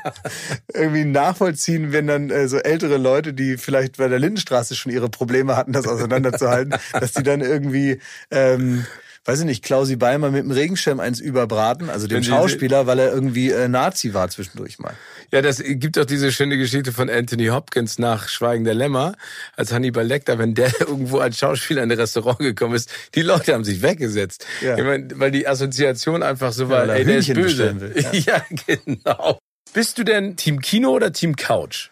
irgendwie nachvollziehen, wenn dann äh, so ältere Leute, die vielleicht bei der Lindenstraße schon ihre Probleme hatten, das auseinanderzuhalten, dass die dann irgendwie, ähm, weiß ich nicht, Klausi Beimer mit dem Regenschirm eins überbraten, also dem Schauspieler, weil er irgendwie äh, Nazi war zwischendurch mal. Ja, das gibt doch diese schöne Geschichte von Anthony Hopkins nach Schweigen der Lämmer, als Hannibal Lecter, wenn der irgendwo als Schauspieler in ein Restaurant gekommen ist, die Leute haben sich weggesetzt. Ja. Ich mein, weil die Assoziation einfach so war, er ey, der ist Hühnchen böse. will, Ja. genau. Bist du denn Team Kino oder Team Couch?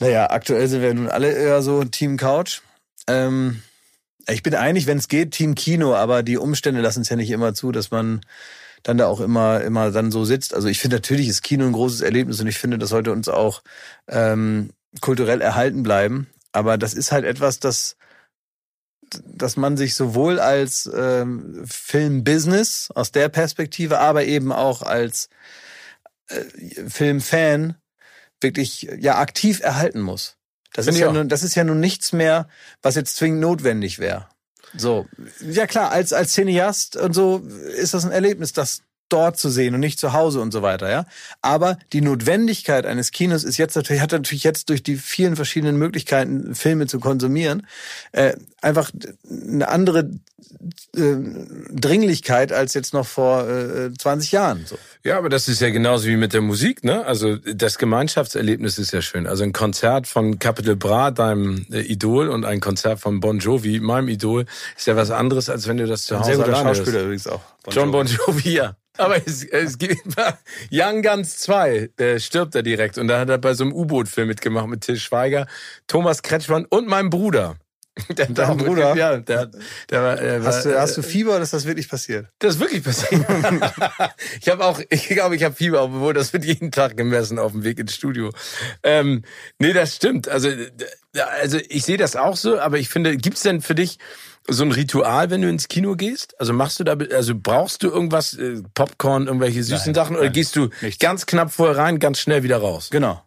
Naja, aktuell sind wir nun alle eher so Team Couch. Ähm, ich bin eigentlich, wenn es geht, Team Kino, aber die Umstände lassen es ja nicht immer zu, dass man dann da auch immer, immer dann so sitzt. Also ich finde natürlich ist Kino ein großes Erlebnis und ich finde, das sollte uns auch ähm, kulturell erhalten bleiben. Aber das ist halt etwas, das dass man sich sowohl als ähm, Filmbusiness aus der Perspektive, aber eben auch als äh, Filmfan wirklich ja aktiv erhalten muss. Das ist ja nun, das ist ja nun nichts mehr, was jetzt zwingend notwendig wäre. So, ja klar, als als Cineast und so ist das ein Erlebnis, das dort zu sehen und nicht zu Hause und so weiter, ja. Aber die Notwendigkeit eines Kinos ist jetzt natürlich, hat natürlich jetzt durch die vielen verschiedenen Möglichkeiten, Filme zu konsumieren, äh, einfach eine andere äh, Dringlichkeit als jetzt noch vor äh, 20 Jahren. So. Ja, aber das ist ja genauso wie mit der Musik, ne? Also das Gemeinschaftserlebnis ist ja schön. Also ein Konzert von Capital Bra, deinem äh, Idol, und ein Konzert von Bon Jovi, meinem Idol, ist ja was anderes, als wenn du das zu Ein Hause sehr guter. Schauspieler übrigens auch. Bon John. Bon Jovi, ja. Aber es, es gibt Young Guns 2, der stirbt er direkt. Und da hat er bei so einem U-Boot-Film mitgemacht mit Till Schweiger, Thomas Kretschmann und meinem Bruder. Der Dein Bruder? Ja, der, der war, der Hast war, du, hast du Fieber oder ist das wirklich passiert? das ist wirklich passiert. ich habe auch, ich glaube, ich habe Fieber, obwohl das wird jeden Tag gemessen auf dem Weg ins Studio. Ähm, nee, das stimmt. Also, also ich sehe das auch so, aber ich finde, gibt's denn für dich so ein Ritual, wenn du ins Kino gehst? Also machst du da, also brauchst du irgendwas, äh, Popcorn, irgendwelche süßen Nein, Sachen, oder nein, gehst du nichts. ganz knapp vorher rein, ganz schnell wieder raus? Genau.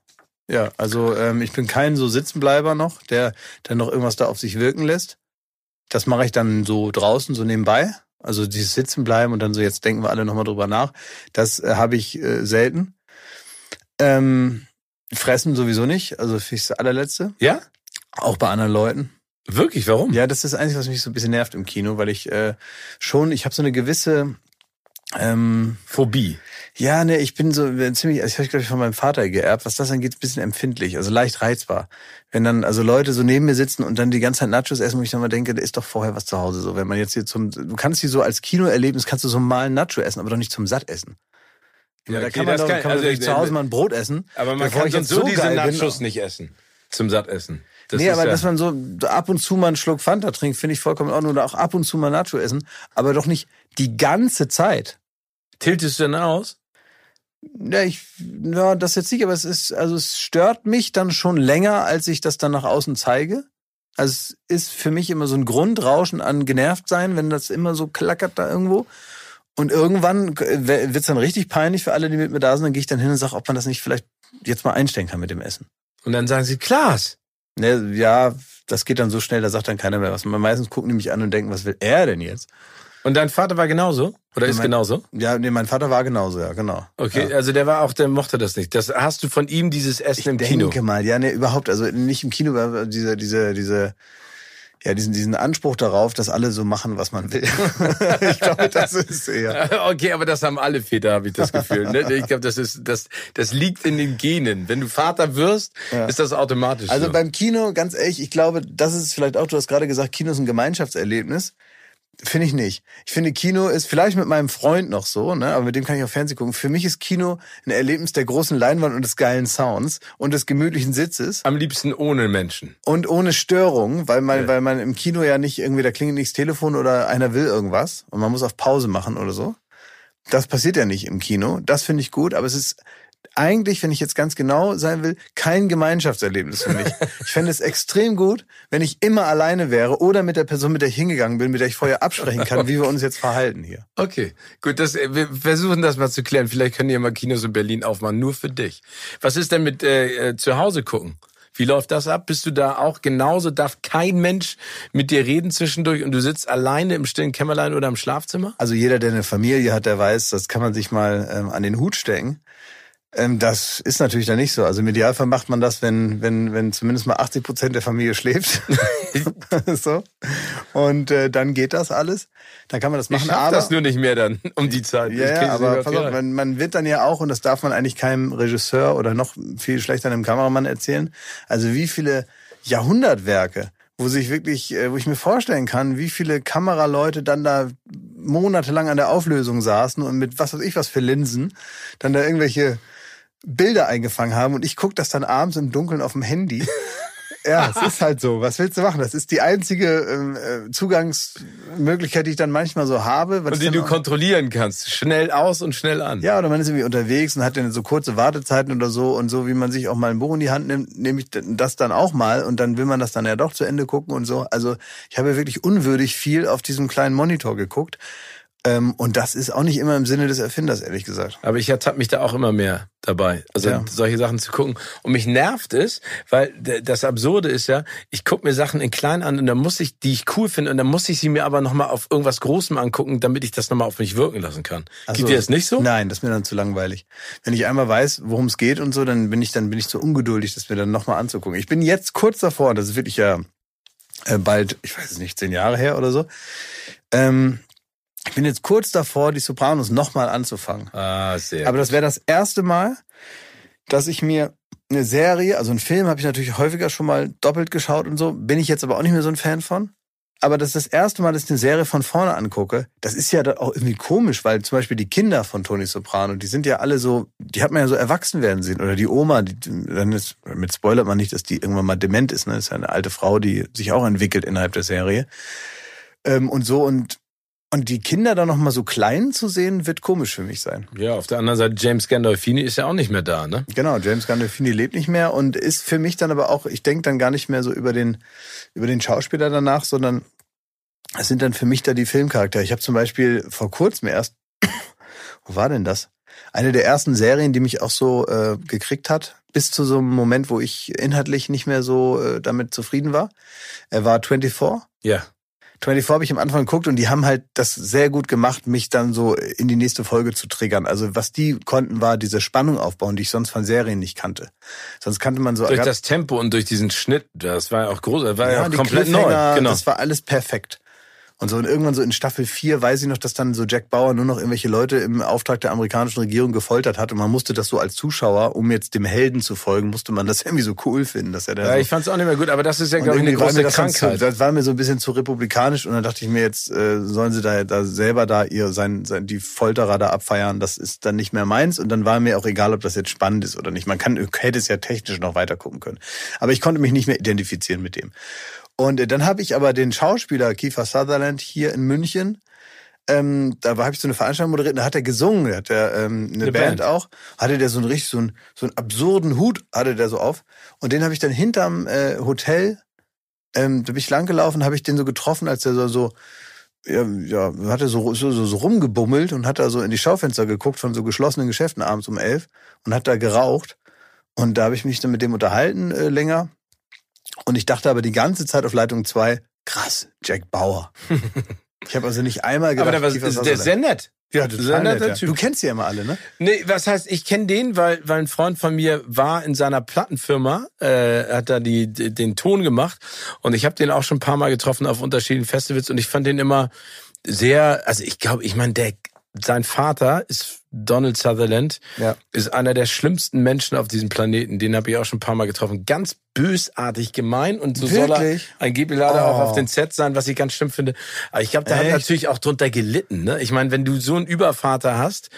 Ja, also ähm, ich bin kein so Sitzenbleiber noch, der der noch irgendwas da auf sich wirken lässt. Das mache ich dann so draußen, so nebenbei. Also dieses Sitzenbleiben und dann so, jetzt denken wir alle nochmal drüber nach. Das äh, habe ich äh, selten. Ähm, fressen sowieso nicht, also finde ich das allerletzte. Ja? Auch bei anderen Leuten. Wirklich? Warum? Ja, das ist das Einzige, was mich so ein bisschen nervt im Kino, weil ich äh, schon, ich habe so eine gewisse Ähm, Phobie. ja, ne, ich bin so äh, ziemlich, also ich habe glaube ich von meinem Vater geerbt, was das angeht, ein bisschen empfindlich, also leicht reizbar. Wenn dann also Leute so neben mir sitzen und dann die ganze Zeit Nachos essen, wo ich dann mal denke, da ist doch vorher was zu Hause so. Wenn man jetzt hier zum, du kannst die so als Kinoerlebnis, kannst du so mal ein Nacho essen, aber doch nicht zum satt essen. Ja, da okay, kann man doch, kann- kann man also, zu Hause mal ein Brot essen. Aber man kann ich jetzt so diese geil bin. Nachos nicht essen. Zum Sattessen. Das nee, aber ja, dass man so ab und zu mal einen Schluck Fanta trinkt, finde ich vollkommen in Ordnung. Oder auch ab und zu mal Nacho essen, aber doch nicht die ganze Zeit. tiltest du denn aus? Ja, ich, ja, das jetzt nicht, aber es ist, also es stört mich dann schon länger, als ich das dann nach außen zeige. Also es ist für mich immer so ein Grundrauschen an genervt sein, wenn das immer so klackert da irgendwo. Und irgendwann wird's dann richtig peinlich für alle, die mit mir da sind. Dann gehe ich dann hin und sage, ob man das nicht vielleicht jetzt mal einstellen kann mit dem Essen. Und dann sagen sie, Klaas. Ne, ja, das geht dann so schnell, da sagt dann keiner mehr was. Meistens gucken die mich an und denken, was will er denn jetzt? Und dein Vater war genauso? Oder ist Mein- genauso? Ja, nee, mein Vater war genauso, ja, genau. Okay, Ja. also der war auch, der mochte das nicht. Das hast du von ihm dieses Essen Ich im denke Kino. mal, ja, nee, überhaupt, also nicht im Kino, aber diese, diese, diese, ja, diesen, diesen Anspruch darauf, dass alle so machen, was man will. ich glaube, das ist eher. Okay, aber das haben alle Väter, habe ich das Gefühl. Ne? Ich glaube, das ist das, das liegt in den Genen. Wenn du Vater wirst, Ja. ist das automatisch. Also so. beim Kino, ganz ehrlich, ich glaube, das ist vielleicht auch, du hast gerade gesagt, Kino ist ein Gemeinschaftserlebnis. Finde ich nicht. Ich finde, Kino ist vielleicht mit meinem Freund noch so, ne, aber mit dem kann ich auch Fernsehen gucken. Für mich ist Kino ein Erlebnis der großen Leinwand und des geilen Sounds und des gemütlichen Sitzes Am liebsten ohne Menschen. und ohne Störung, weil man, Ja. weil man im Kino ja nicht irgendwie, da klingelt nicht das Telefon oder einer will irgendwas und man muss auf Pause machen oder so. Das passiert ja nicht im Kino. Das finde ich gut, aber es ist eigentlich, wenn ich jetzt ganz genau sein will, kein Gemeinschaftserlebnis für mich. ich fände es extrem gut, wenn ich immer alleine wäre oder mit der Person, mit der ich hingegangen bin, mit der ich vorher absprechen kann, wie wir uns jetzt verhalten hier. Okay, gut, das, äh, wir versuchen das mal zu klären. Vielleicht können die ja mal Kinos in Berlin aufmachen, nur für dich. Was ist denn mit äh, äh, zu Hause gucken? Wie läuft das ab? Bist du da auch genauso? Darf kein Mensch mit dir reden zwischendurch und du sitzt alleine im stillen Kämmerlein oder im Schlafzimmer? Also jeder, der eine Familie hat, der weiß, das kann man sich mal ähm, an den Hut stecken. Ähm, das ist natürlich dann nicht so. Also im Idealfall macht man das, wenn, wenn, wenn zumindest mal 80 Prozent der Familie schläft. so. Und äh, dann geht das alles. Dann kann man das Ich machen. schaff aber, das nur nicht mehr dann um die Zeit. Ich ja, ja, aber pass auf, man, man wird dann ja auch, und das darf man eigentlich keinem Regisseur oder noch viel schlechter einem Kameramann erzählen, also wie viele Jahrhundertwerke, wo sich wirklich, äh, wo ich mir vorstellen kann, wie viele Kameraleute dann da monatelang an der Auflösung saßen und mit was weiß ich was für Linsen dann da irgendwelche Bilder eingefangen haben und ich gucke das dann abends im Dunkeln auf dem Handy. Ja, es ist halt so. Was willst du machen? Das ist die einzige ähm, äh, Zugangsmöglichkeit, die ich dann manchmal so habe. was Und die du kontrollieren kannst. Schnell aus und schnell an. ja, oder man ist irgendwie unterwegs und hat dann so kurze Wartezeiten oder so und so, wie man sich auch mal ein Buch in die Hand nimmt, nehme ich das dann auch mal und dann will man das dann ja doch zu Ende gucken und so. Also ich habe wirklich unwürdig viel auf diesem kleinen Monitor geguckt. Ähm, und das ist auch nicht immer im Sinne des Erfinders, ehrlich gesagt. Aber ich ertappe mich da auch immer mehr dabei, also Ja. solche Sachen zu gucken. Und mich nervt es, weil das Absurde ist ja, ich gucke mir Sachen in klein an und dann muss ich, die ich cool finde, und dann muss ich sie mir aber nochmal auf irgendwas Großem angucken, damit ich das nochmal auf mich wirken lassen kann. So. dir das nicht so? Nein, das ist mir dann zu langweilig. Wenn ich einmal weiß, worum es geht und so, dann bin ich dann bin ich zu ungeduldig, das mir dann nochmal anzugucken. Ich bin jetzt kurz davor, das ist wirklich ja äh, bald, ich weiß es nicht, zehn Jahre her oder so. Ähm, ich bin jetzt kurz davor, die Sopranos nochmal anzufangen. Ah, sehr. Aber das wäre das erste Mal, dass ich mir eine Serie, also einen Film habe ich natürlich häufiger schon mal doppelt geschaut und so, bin ich jetzt aber auch nicht mehr so ein Fan von. Aber das ist das erste Mal, dass ich eine Serie von vorne angucke. Das ist ja auch irgendwie komisch, weil zum Beispiel die Kinder von Tony Soprano, die sind ja alle so, die hat man ja so erwachsen werden sehen. Oder die Oma, die, dann ist, mit spoilert man nicht, dass die irgendwann mal dement ist. Ne? Das ist ja eine alte Frau, die sich auch entwickelt innerhalb der Serie. Ähm, und so und und die Kinder dann noch mal so klein zu sehen, wird komisch für mich sein. ja, auf der anderen Seite, James Gandolfini ist ja auch nicht mehr da, ne? Genau, James Gandolfini lebt nicht mehr und ist für mich dann aber auch, ich denke dann gar nicht mehr so über den, über den Schauspieler danach, sondern es sind dann für mich da die Filmcharaktere. Ich habe zum Beispiel vor kurzem erst, wo war denn das? Eine der ersten Serien, die mich auch so äh, gekriegt hat, bis zu so einem Moment, wo ich inhaltlich nicht mehr so äh, damit zufrieden war. Er war 24. Ja. 24 habe ich am Anfang geguckt und die haben halt das sehr gut gemacht, mich dann so in die nächste Folge zu triggern. Also was die konnten, war diese Spannung aufbauen, die ich sonst von Serien nicht kannte. Sonst kannte man so Durch das Tempo und durch diesen Schnitt, das war ja auch groß, das war ja, auch die komplett neu. Genau. Das war alles perfekt. Und so und irgendwann so in Staffel 4 weiß ich noch, dass dann so Jack Bauer nur noch irgendwelche Leute im Auftrag der amerikanischen Regierung gefoltert hat und man musste das so als Zuschauer, um jetzt dem Helden zu folgen, musste man das irgendwie so cool finden, dass er da Ja, so ich fand's auch nicht mehr gut, aber das ist ja, glaube ich, eine große das, dann zu, Krankheit. das war mir so ein bisschen zu republikanisch und dann dachte ich mir jetzt, äh, sollen sie da, da selber da ihr sein, sein die Folterer da abfeiern, das ist dann nicht mehr meins und dann war mir auch egal, ob das jetzt spannend ist oder nicht. Man kann hätte es ja technisch noch weiter gucken können, aber ich konnte mich nicht mehr identifizieren mit dem. Und äh, dann habe ich aber den Schauspieler Kiefer Sutherland hier in München. Ähm, da habe ich so eine Veranstaltung moderiert, da hat er gesungen, da hat er ähm, eine, Eine Band, Band. auch, hatte der so einen richtig so einen, so einen absurden Hut, hatte der so auf. Und den habe ich dann hinterm äh, Hotel, ähm, da bin ich langgelaufen, habe ich den so getroffen, als der so, so ja, ja, hat er so, so, so, so rumgebummelt und hat da so in die Schaufenster geguckt von so geschlossenen Geschäften abends um elf und hat da geraucht. Und da habe ich mich dann mit dem unterhalten äh, länger. Und ich dachte aber die ganze Zeit auf Leitung zwei krass, Jack Bauer. ich habe also nicht einmal gedacht, aber der, Kiefer der ist sehr nett. ja, total netter nett, ja. Du kennst ja immer alle, ne? Nee, was heißt, ich kenne den, weil, weil ein Freund von mir war in seiner Plattenfirma, äh, hat da die, die, den Ton gemacht und ich habe den auch schon ein paar Mal getroffen auf unterschiedlichen Festivals und ich fand den immer sehr, also ich glaube, ich meine, der sein Vater ist Donald Sutherland, Ja. ist einer der schlimmsten Menschen auf diesem Planeten. Den habe ich auch schon ein paar Mal getroffen. Ganz bösartig gemein und so soll Wirklich? er angeblich leider auch Oh. auf den Set sein, was ich ganz schlimm finde. Aber ich glaube, der hat Echt? natürlich auch drunter gelitten. Ne? Ich meine, wenn du so einen Übervater hast,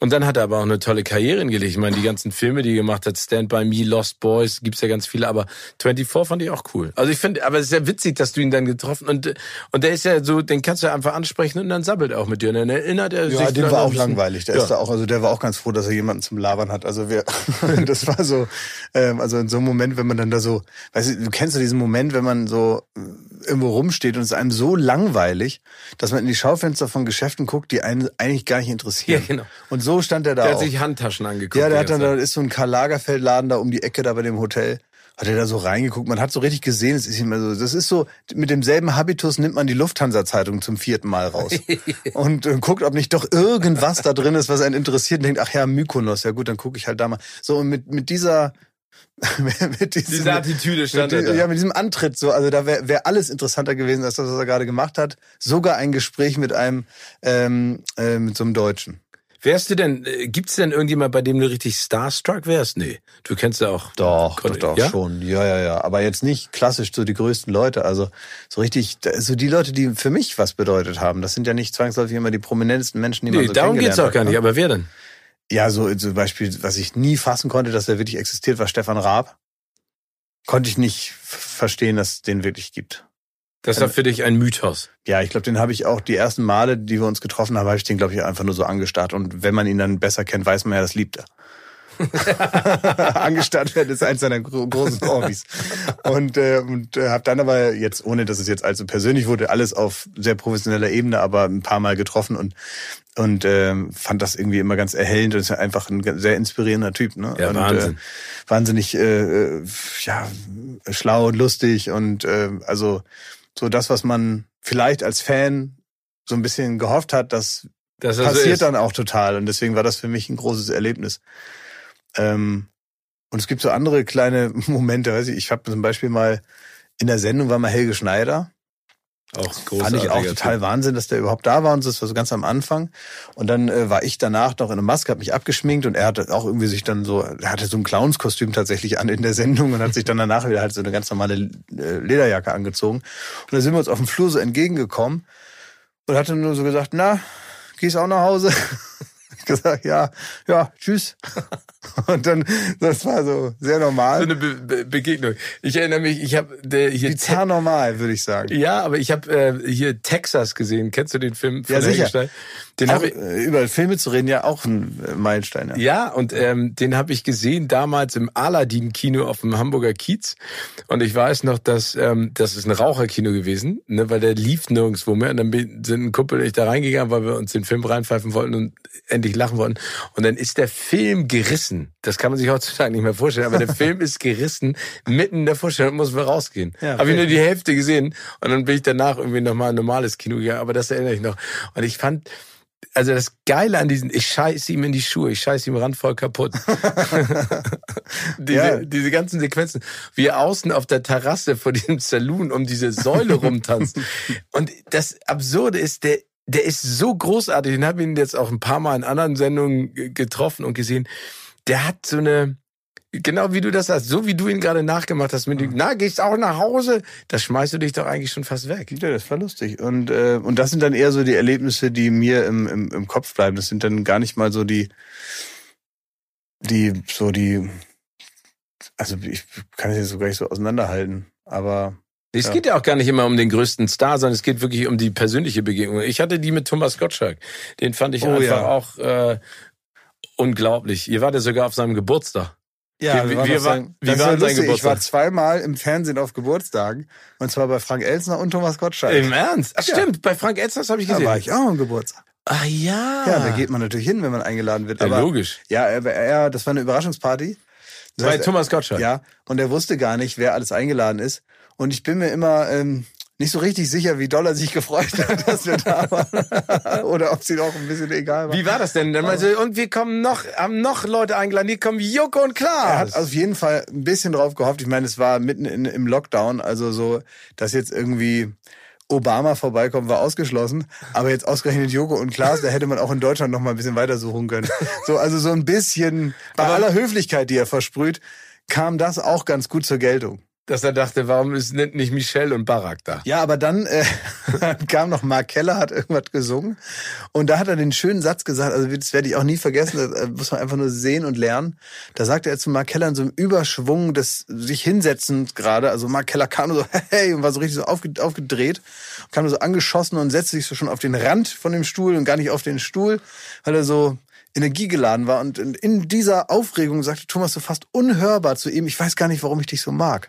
und dann hat er aber auch eine tolle Karriere hingelegt. Ich meine, die ganzen Filme, die er gemacht hat, Stand By Me, Lost Boys, gibt's ja ganz viele, aber 24 fand ich auch cool. Also ich finde, aber es ist ja witzig, dass du ihn dann getroffen und und der ist ja so, den kannst du einfach ansprechen und dann sabbelt er auch mit dir. Und dann erinnert er sich Ja, dem war auch langweilig. Der ja. ist da auch, also der war auch ganz froh, dass er jemanden zum Labern hat. Also wir, das war so, ähm, also in so einem Moment, wenn man dann da so, weißt du, du kennst ja diesen Moment, wenn man so äh, irgendwo rumsteht und es ist einem so langweilig, dass man in die Schaufenster von Geschäften guckt, die einen eigentlich gar nicht interessieren. Ja, genau. Und so stand er da Der hat auch. sich Handtaschen angeguckt. Ja, der hat dann, da ist so ein Karl Lagerfeld-Laden da um die Ecke da bei dem Hotel. Hat er da so reingeguckt. Man hat so richtig gesehen, es ist immer so, das ist so, mit demselben Habitus nimmt man die Lufthansa-Zeitung zum vierten Mal raus. und äh, guckt, ob nicht doch irgendwas da drin ist, was einen interessiert und denkt, ach ja, Mykonos, ja gut, dann gucke ich halt da mal. So, und mit, mit dieser, mit diesem, Diese Attitüde stand mit, er da. Ja, mit diesem Antritt so, also da wäre wär alles interessanter gewesen als das, was er gerade gemacht hat. Sogar ein Gespräch mit einem, ähm, äh, mit so einem Deutschen. Wärst du denn, äh, gibt's denn irgendjemand, bei dem du richtig starstruck wärst? Nee. Du kennst ja auch. Doch, doch, Conny, doch, ja? schon. Ja, ja, ja. Aber jetzt nicht klassisch so die größten Leute. Also so richtig, so die Leute, die für mich was bedeutet haben. Das sind ja nicht zwangsläufig immer die prominentesten Menschen, die man Nee, so darum geht's auch gar nicht. ne? Aber wer denn? Ja, so zum Beispiel, was ich nie fassen konnte, dass er wirklich existiert, war Stefan Raab. Konnte ich nicht verstehen, dass es den wirklich gibt. Das war für dich ein Mythos. Ja, ich glaube, den habe ich auch die ersten Male, die wir uns getroffen haben, habe ich den, glaube ich, einfach nur so angestarrt. Und wenn man ihn dann besser kennt, weiß man ja, das liebt er. angestarrt werden ist eins seiner gro großen Hobbys. Und, äh, und äh, habe dann aber jetzt, ohne dass es jetzt allzu persönlich wurde, alles auf sehr professioneller Ebene, aber ein paar Mal getroffen und und ähm, fand das irgendwie immer ganz erhellend und ist ja einfach ein sehr inspirierender Typ. Ne? Ja, und, Wahnsinn. Äh, wahnsinnig äh, äh, ja, schlau und lustig und äh, also so das, was man vielleicht als Fan so ein bisschen gehofft hat, das Das also passiert ist. dann auch total. Und deswegen war das für mich ein großes Erlebnis. Ähm, und es gibt so andere kleine Momente, weiß ich, ich habe zum Beispiel mal in der Sendung war mal Helge Schneider. Auch Fand ich auch total Wahnsinn, dass der überhaupt da war und so, das war so ganz am Anfang. Und dann äh, war ich danach noch in einer Maske, hab mich abgeschminkt und er hatte auch irgendwie sich dann so, er hatte so ein Clownskostüm tatsächlich an in der Sendung und hat sich dann danach wieder halt so eine ganz normale äh, Lederjacke angezogen. Und dann sind wir uns auf dem Flur so entgegengekommen und hatte nur so gesagt, na, gehst auch nach Hause? Ich gesagt, ja, ja, tschüss. Und dann, das war so sehr So normal. eine Be Be Begegnung. Ich erinnere mich, ich habe hier Bizarr normal, würde ich sagen. Ja, aber ich habe äh, hier Texas gesehen. Kennst du den Film von Ja, sicher. Den habe ich äh, über Filme zu reden, ja auch ein äh, Meilenstein. Ja. ja, und ähm, den habe ich gesehen damals im Aladdin-Kino auf dem Hamburger Kiez. Und ich weiß noch, dass ähm, das ist ein Raucherkino gewesen, ne, weil der lief nirgendwo mehr. Und dann sind ein Kumpel und ich da reingegangen, weil wir uns den Film reinpfeifen wollten und endlich lachen wollten. Und dann ist der Film gerissen. Das kann man sich heutzutage nicht mehr vorstellen, aber der Film ist gerissen mitten in der Vorstellung, muss wir rausgehen. Ja, habe ich nur die Hälfte gesehen und dann bin ich danach irgendwie nochmal ein normales Kino gegangen, aber das erinnere ich noch. Und ich fand, also das Geile an diesen, ich scheiße ihm in die Schuhe, ich scheiße ihm randvoll kaputt. diese, Ja. diese ganzen Sequenzen, wie er außen auf der Terrasse vor diesem Saloon um diese Säule rumtanzt. Und das Absurde ist, der, der ist so großartig, den habe ich ihn jetzt auch ein paar Mal in anderen Sendungen ge- getroffen und gesehen. Der hat so eine, genau wie du das hast, so wie du ihn gerade nachgemacht hast, mit dem, na, gehst auch nach Hause, da schmeißt du dich doch eigentlich schon fast weg. Ja, das war lustig. Und, äh, und das sind dann eher so die Erlebnisse, die mir im, im, im Kopf bleiben. Das sind dann gar nicht mal so die, die, so die, also ich kann es jetzt so gar nicht so auseinanderhalten. Aber Es Ja. geht ja auch gar nicht immer um den größten Star, sondern es geht wirklich um die persönliche Begegnung. Ich hatte die mit Thomas Gottschalk. Den fand ich Oh, einfach ja. auch äh, unglaublich. Ihr wart ja sogar auf seinem Geburtstag. Ja, wir, wie waren, war- sein, wie das ist war ja sein lustig. Ich Geburtstag? war zweimal im Fernsehen auf Geburtstagen. Und zwar bei Frank Elsner und Thomas Gottschalk. Im Ernst? Ach Ja. stimmt, bei Frank Elsters habe ich da gesehen. war ich auch am Geburtstag. Ah ja. Ja, da geht man natürlich hin, wenn man eingeladen wird. ja, Aber logisch. ja, aber er, das war eine Überraschungsparty. Das Bei heißt, Thomas Gottschalk. Ja, und er wusste gar nicht, wer alles eingeladen ist. Und ich bin mir immer ähm, nicht so richtig sicher, wie doll er sich gefreut hat, dass wir da waren. Oder ob es ihm auch ein bisschen egal war. Wie war das denn? Dann meinte, und wir kommen noch, haben noch Leute eingeladen, die kommen Joko und er Klaas. hat auf jeden Fall ein bisschen drauf gehofft. Ich meine, es war mitten in, im Lockdown, also so, dass jetzt irgendwie Obama vorbeikommt, war ausgeschlossen. Aber jetzt ausgerechnet Joko und Klaas, da hätte man auch in Deutschland noch mal ein bisschen weiter suchen können. So, also so ein bisschen, bei Aber- aller Höflichkeit, die er versprüht, kam das auch ganz gut zur Geltung. Dass er dachte, warum ist nicht nicht Michelle und Barack da? Ja, aber dann äh, kam noch Mark Keller, hat irgendwas gesungen und da hat er den schönen Satz gesagt, also das werde ich auch nie vergessen, das äh, muss man einfach nur sehen und lernen. Da sagte er zu Mark Keller in so einem Überschwung des sich hinsetzens gerade, also Mark Keller kam so hey und war so richtig so aufge, aufgedreht, kam so angeschossen und setzte sich so schon auf den Rand von dem Stuhl und gar nicht auf den Stuhl, weil er so energiegeladen war und in dieser Aufregung sagte Thomas so fast unhörbar zu ihm, ich weiß gar nicht, warum ich dich so mag.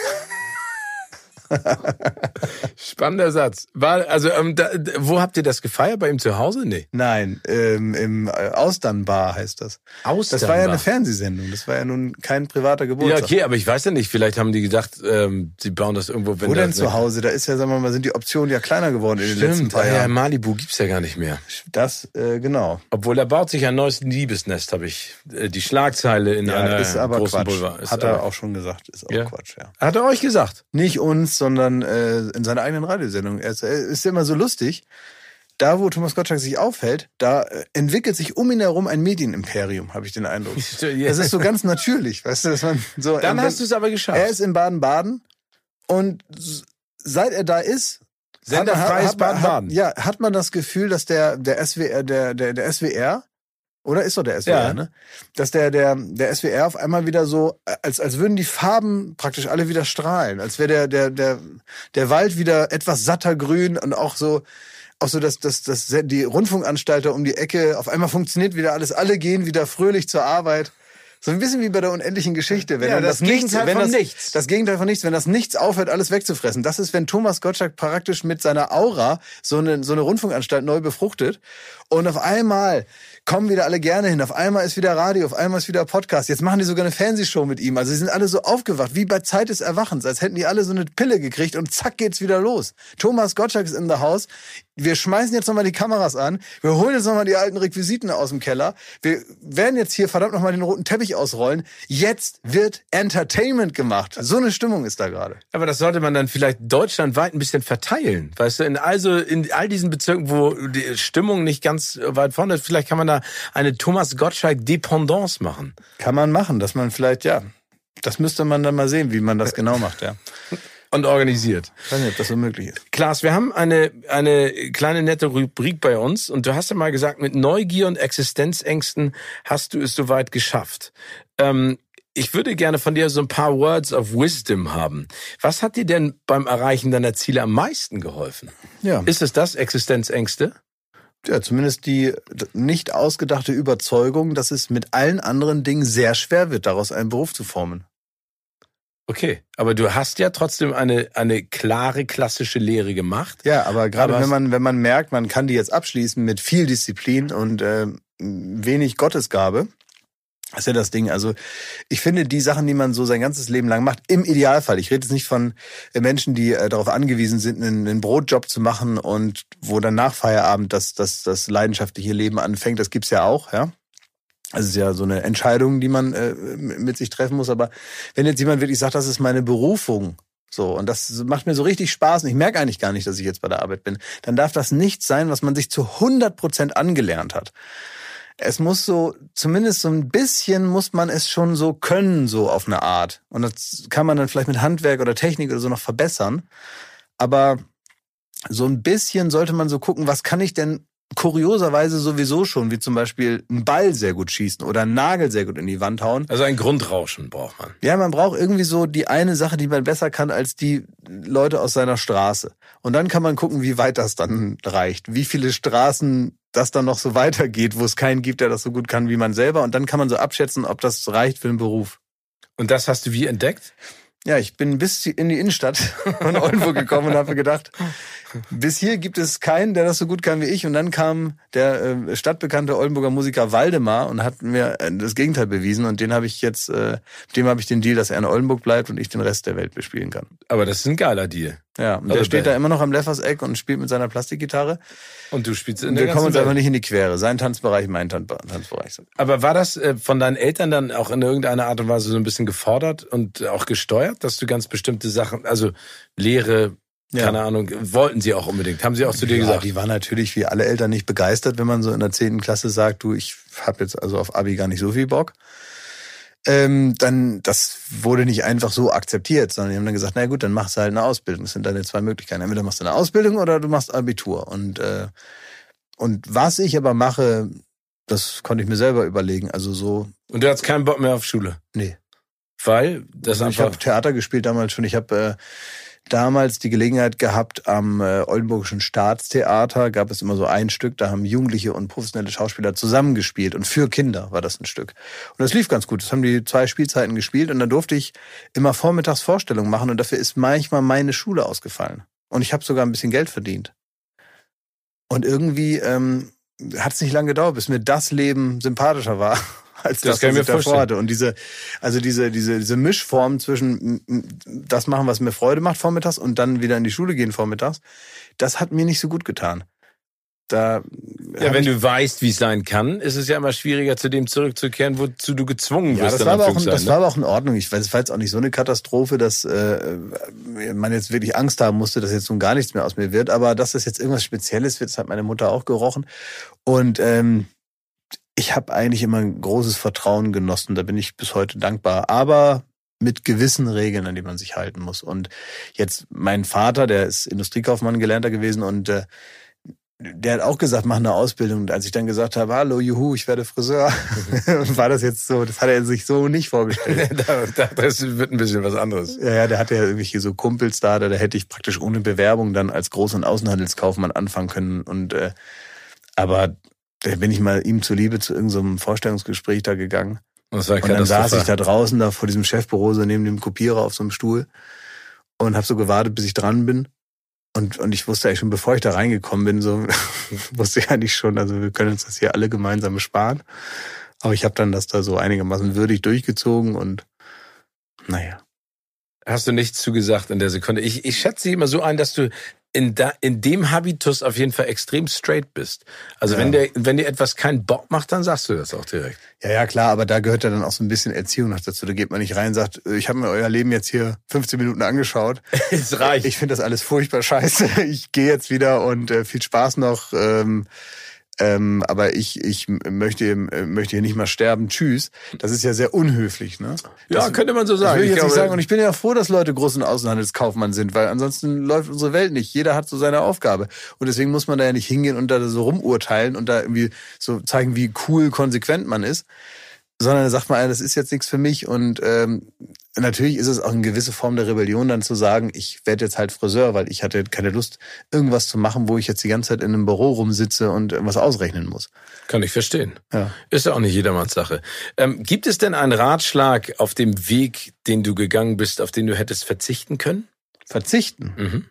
Spannender Satz. War, also, ähm, da, wo habt ihr das gefeiert? Bei ihm zu Hause? Nee. Nein, ähm, im äh, Austernbar heißt das. Das war ja eine Fernsehsendung. Das war ja nun kein privater Ja, Geburtstag. okay, aber ich weiß ja nicht. Vielleicht haben die gedacht, ähm, sie bauen das irgendwo, wenn Wo denn zu Hause? Da ist ja, sagen wir mal, sind die Optionen ja kleiner geworden in den letzten paar ah, ja, Jahren. Malibu gibt's ja gar nicht mehr. Das, äh, genau. Obwohl er baut sich ein neues Liebesnest, habe ich äh, die Schlagzeile in Ja, einer ist aber großen Quatsch. Boulevard. Ist Hat aber, er auch schon gesagt. Ist auch Ja. Quatsch, ja. Hat er euch gesagt? Nicht uns, sondern äh, in seiner eigenen Radiosendung. Er ist, er ist immer so lustig. Da, wo Thomas Gottschalk sich aufhält, da äh, entwickelt sich um ihn herum ein Medienimperium, habe ich den Eindruck. Das ist so ganz natürlich, weißt du, dass man so. Dann wenn- hast du es aber geschafft. Er ist in Baden-Baden und seit er da ist, Senderfreies hat man- hat- Baden-Baden. Ja, hat man das Gefühl, dass der der SWR der der der SWR oder ist doch der SWR, Ja. ne? Dass der der der SWR auf einmal wieder so als als würden die Farben praktisch alle wieder strahlen, als wäre der der der der Wald wieder etwas satter grün und auch so auch so, dass, dass, dass die Rundfunkanstalt da um die Ecke, auf einmal funktioniert wieder alles, alle gehen wieder fröhlich zur Arbeit. So ein bisschen wie bei der unendlichen Geschichte. Wenn Ja, das Nichts, Gegenteil wenn von das, nichts. Das Gegenteil von nichts. Wenn das Nichts aufhört, alles wegzufressen. Das ist, wenn Thomas Gottschalk praktisch mit seiner Aura so eine, so eine Rundfunkanstalt neu befruchtet. Und auf einmal kommen wieder alle gerne hin. Auf einmal ist wieder Radio, auf einmal ist wieder Podcast. Jetzt machen die sogar eine Fernsehshow mit ihm. Also sie sind alle so aufgewacht, wie bei Zeit des Erwachens, als hätten die alle so eine Pille gekriegt und zack geht's wieder los. Thomas Gottschalk ist in the house. Wir schmeißen jetzt nochmal die Kameras an. Wir holen jetzt nochmal die alten Requisiten aus dem Keller. Wir werden jetzt hier verdammt nochmal den roten Teppich ausrollen. Jetzt wird Entertainment gemacht. So eine Stimmung ist da gerade. Aber das sollte man dann vielleicht deutschlandweit ein bisschen verteilen. Weißt du, in also in all diesen Bezirken, wo die Stimmung nicht ganz weit vorne ist, vielleicht kann man da eine Thomas Gottschalk Dependance machen. Kann man machen, dass man vielleicht, ja, das müsste man dann mal sehen, wie man das genau macht, ja. Und organisiert. Ich weiß nicht, ob das so möglich ist. Klaas, wir haben eine, eine kleine nette Rubrik bei uns und du hast ja mal gesagt, mit Neugier und Existenzängsten hast du es soweit geschafft. Ähm, ich würde gerne von dir so ein paar Words of Wisdom haben. Was hat dir denn beim Erreichen deiner Ziele am meisten geholfen? Ja. Ist es das, Existenzängste? Ja, zumindest die nicht ausgedachte Überzeugung, dass es mit allen anderen Dingen sehr schwer wird, daraus einen Beruf zu formen. Okay, aber du hast ja trotzdem eine, eine klare klassische Lehre gemacht. Ja, aber gerade Aber wenn man, wenn man merkt, man kann die jetzt abschließen mit viel Disziplin und äh, wenig Gottesgabe, Das ist ja das Ding. Also ich finde, die Sachen, die man so sein ganzes Leben lang macht, im Idealfall, ich rede jetzt nicht von äh, Menschen, die äh, darauf angewiesen sind, einen, einen, Brotjob zu machen und wo dann nach Feierabend das, das, das leidenschaftliche Leben anfängt, das gibt's ja auch, ja. Es ist ja so eine Entscheidung, die man äh, mit sich treffen muss. Aber wenn jetzt jemand wirklich sagt, das ist meine Berufung, so, und das macht mir so richtig Spaß und ich merke eigentlich gar nicht, dass ich jetzt bei der Arbeit bin, dann darf das nicht sein, was man sich zu 100 Prozent angelernt hat es muss so, zumindest so ein bisschen muss man es schon so können, so auf eine Art. Und das kann man dann vielleicht mit Handwerk oder Technik oder so noch verbessern. Aber so ein bisschen sollte man so gucken, was kann ich denn kurioserweise sowieso schon, wie zum Beispiel einen Ball sehr gut schießen oder einen Nagel sehr gut in die Wand hauen. Also ein Grundrauschen braucht man. Ja, man braucht irgendwie so die eine Sache, die man besser kann als die Leute aus seiner Straße. Und dann kann man gucken, wie weit das dann reicht. Wie viele Straßen das dann noch so weitergeht, wo es keinen gibt, der das so gut kann wie man selber. Und dann kann man so abschätzen, ob das reicht für den Beruf. Und das hast du wie entdeckt? Ja, ich bin bis in die Innenstadt von Oldenburg gekommen und habe gedacht, bis hier gibt es keinen, der das so gut kann wie ich. Und dann kam der äh, stadtbekannte Oldenburger Musiker Waldemar und hat mir äh, das Gegenteil bewiesen. Und den habe ich jetzt, äh, dem habe ich den Deal, dass er in Oldenburg bleibt und ich den Rest der Welt bespielen kann. Aber das ist ein geiler Deal. Ja, und also der steht da immer noch am Lefferseck und spielt mit seiner Plastikgitarre. Und du spielst in der Wir kommen uns aber nicht in die Quere. Sein Tanzbereich, mein Tanzbereich. Aber war das äh, von deinen Eltern dann auch in irgendeiner Art und Weise so ein bisschen gefordert und auch gesteuert, dass du ganz bestimmte Sachen, also Lehre, ja. keine Ahnung, wollten sie auch unbedingt? Haben sie auch zu dir ja, gesagt? Die waren natürlich wie alle Eltern nicht begeistert, wenn man so in der zehnten Klasse sagt, du, ich habe jetzt also auf Abi gar nicht so viel Bock ähm, dann das wurde nicht einfach so akzeptiert, sondern die haben dann gesagt, na gut, dann machst du halt eine Ausbildung. Das sind deine zwei Möglichkeiten. Entweder machst du eine Ausbildung oder du machst Abitur. Und äh, und was ich aber mache, das konnte ich mir selber überlegen. Also so. Und du hast keinen Bock mehr auf Schule? Nee. Weil das also Ich habe Theater gespielt damals schon. Ich habe äh, damals die Gelegenheit gehabt, am äh, Oldenburgischen Staatstheater gab es immer so ein Stück, da haben Jugendliche und professionelle Schauspieler zusammengespielt und für Kinder war das ein Stück. Und das lief ganz gut. Das haben die zwei Spielzeiten gespielt und dann durfte ich immer vormittags Vorstellungen machen und dafür ist manchmal meine Schule ausgefallen. Und ich habe sogar ein bisschen Geld verdient. Und irgendwie ähm, hat es nicht lange gedauert, bis mir das Leben sympathischer war als das, das was ich davor hatte. Und diese, also diese, diese, diese Mischform zwischen das machen, was mir Freude macht vormittags und dann wieder in die Schule gehen vormittags, das hat mir nicht so gut getan. Da ja, wenn du weißt, wie es sein kann, ist es ja immer schwieriger, zu dem zurückzukehren, wozu du gezwungen wirst. Ja, das, war aber, auch, sein, das ne? war aber auch in Ordnung. Ich weiß, es war jetzt auch nicht so eine Katastrophe, dass äh, man jetzt wirklich Angst haben musste, dass jetzt nun gar nichts mehr aus mir wird. Aber dass das jetzt irgendwas Spezielles wird, das hat meine Mutter auch gerochen. Und ähm, ich habe eigentlich immer ein großes Vertrauen genossen. Da bin ich bis heute dankbar. Aber mit gewissen Regeln, an die man sich halten muss. Und jetzt mein Vater, der ist Industriekaufmann gelernter gewesen und äh, der hat auch gesagt, mach eine Ausbildung. Und als ich dann gesagt habe, hallo, juhu, ich werde Friseur, war das jetzt so, das hat er sich so nicht vorgestellt. das wird ein bisschen was anderes. Ja, ja, der hatte ja irgendwelche so Kumpels da, da hätte ich praktisch ohne Bewerbung dann als Groß- und Außenhandelskaufmann anfangen können. Und äh, aber da bin ich mal ihm zuliebe zu irgendeinem so Vorstellungsgespräch da gegangen. Das war und dann saß ich da draußen da vor diesem Chefbüro so neben dem Kopierer auf so einem Stuhl und habe so gewartet, bis ich dran bin. Und, und ich wusste eigentlich schon, bevor ich da reingekommen bin, so wusste ich eigentlich schon, also wir können uns das hier alle gemeinsam sparen. Aber ich habe dann das da so einigermaßen würdig durchgezogen und naja. Hast du nichts zugesagt in der Sekunde? Ich, ich schätze dich immer so ein, dass du in, da, in dem Habitus auf jeden Fall extrem straight bist. Also ja. wenn dir wenn dir etwas keinen Bock macht, dann sagst du das auch direkt. Ja, ja, klar, aber da gehört ja dann auch so ein bisschen Erziehung noch dazu. Da geht man nicht rein und sagt, ich habe mir euer Leben jetzt hier 15 Minuten angeschaut. es reicht. Ich finde das alles furchtbar scheiße. Ich gehe jetzt wieder und äh, viel Spaß noch. Ähm, ähm, aber ich, ich möchte, möchte hier nicht mal sterben. Tschüss. Das ist ja sehr unhöflich, ne? Das, ja, könnte man so sagen. Will ich, ich jetzt nicht sagen. Und ich bin ja froh, dass Leute großen Außenhandelskaufmann sind, weil ansonsten läuft unsere Welt nicht. Jeder hat so seine Aufgabe. Und deswegen muss man da ja nicht hingehen und da so rumurteilen und da irgendwie so zeigen, wie cool konsequent man ist sondern sagt man, das ist jetzt nichts für mich. Und ähm, natürlich ist es auch eine gewisse Form der Rebellion, dann zu sagen, ich werde jetzt halt Friseur, weil ich hatte keine Lust, irgendwas zu machen, wo ich jetzt die ganze Zeit in einem Büro rumsitze und irgendwas ausrechnen muss. Kann ich verstehen. Ja. Ist ja auch nicht jedermanns Sache. Ähm, gibt es denn einen Ratschlag auf dem Weg, den du gegangen bist, auf den du hättest verzichten können? Verzichten? Mhm.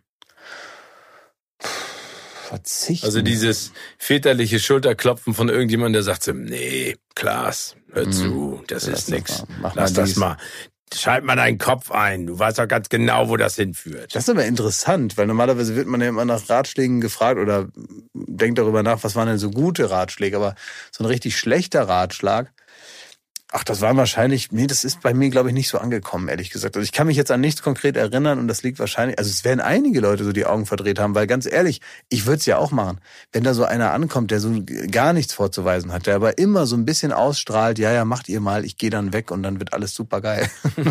Verzichten. Also dieses väterliche Schulterklopfen von irgendjemandem, der sagt so, nee, Klaas, hör zu, das ist das nix. Mach Lass das dies. mal. Schalt mal deinen Kopf ein. Du weißt doch ganz genau, wo das hinführt. Das ist aber interessant, weil normalerweise wird man ja immer nach Ratschlägen gefragt oder denkt darüber nach, was waren denn so gute Ratschläge. Aber so ein richtig schlechter Ratschlag, ach, das war wahrscheinlich, nee, das ist bei mir, glaube ich, nicht so angekommen, ehrlich gesagt. Also ich kann mich jetzt an nichts konkret erinnern und das liegt wahrscheinlich, also es werden einige Leute so die Augen verdreht haben, weil ganz ehrlich, ich würde es ja auch machen. Wenn da so einer ankommt, der so gar nichts vorzuweisen hat, der aber immer so ein bisschen ausstrahlt, ja, ja, macht ihr mal, ich gehe dann weg und dann wird alles super geil.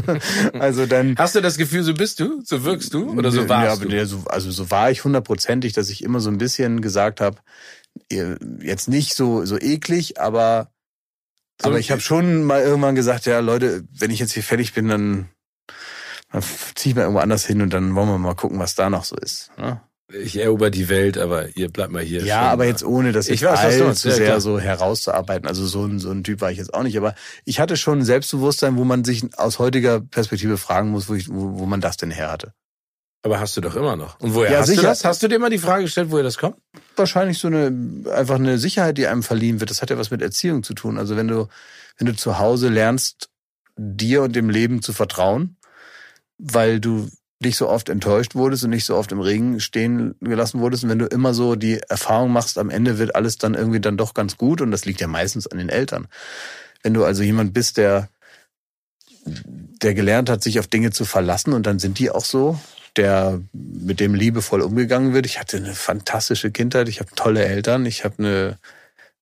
also dann. Hast du das Gefühl, so bist du? So wirkst du? Oder so warst ja, du? So, also so war ich hundertprozentig, dass ich immer so ein bisschen gesagt habe, jetzt nicht so so eklig, aber So aber ich habe schon mal irgendwann gesagt, ja Leute, wenn ich jetzt hier fertig bin, dann, dann ziehe ich mal irgendwo anders hin und dann wollen wir mal gucken, was da noch so ist. Ne? Ich erober die Welt, aber ihr bleibt mal hier. Ja, aber jetzt ohne das Ich weiß, allzu Ja, sehr klar. so herauszuarbeiten. Also so ein, so ein Typ war ich jetzt auch nicht. Aber ich hatte schon ein Selbstbewusstsein, wo man sich aus heutiger Perspektive fragen muss, wo, ich, wo, wo man das denn her hatte. Aber hast du doch immer noch. Und woher Ja, hast sicher. du das? Hast du dir mal die Frage gestellt, woher das kommt? wahrscheinlich so eine einfach eine Sicherheit, die einem verliehen wird. Das hat ja was mit Erziehung zu tun. Also wenn du wenn du zu Hause lernst, dir und dem Leben zu vertrauen, weil du nicht so oft enttäuscht wurdest und nicht so oft im Regen stehen gelassen wurdest und wenn du immer so die Erfahrung machst, am Ende wird alles dann irgendwie dann doch ganz gut und das liegt ja meistens an den Eltern. Wenn du also jemand bist, der der gelernt hat, sich auf Dinge zu verlassen und dann sind die auch so, der mit dem liebevoll umgegangen wird. Ich hatte eine fantastische Kindheit, ich habe tolle Eltern, ich habe eine,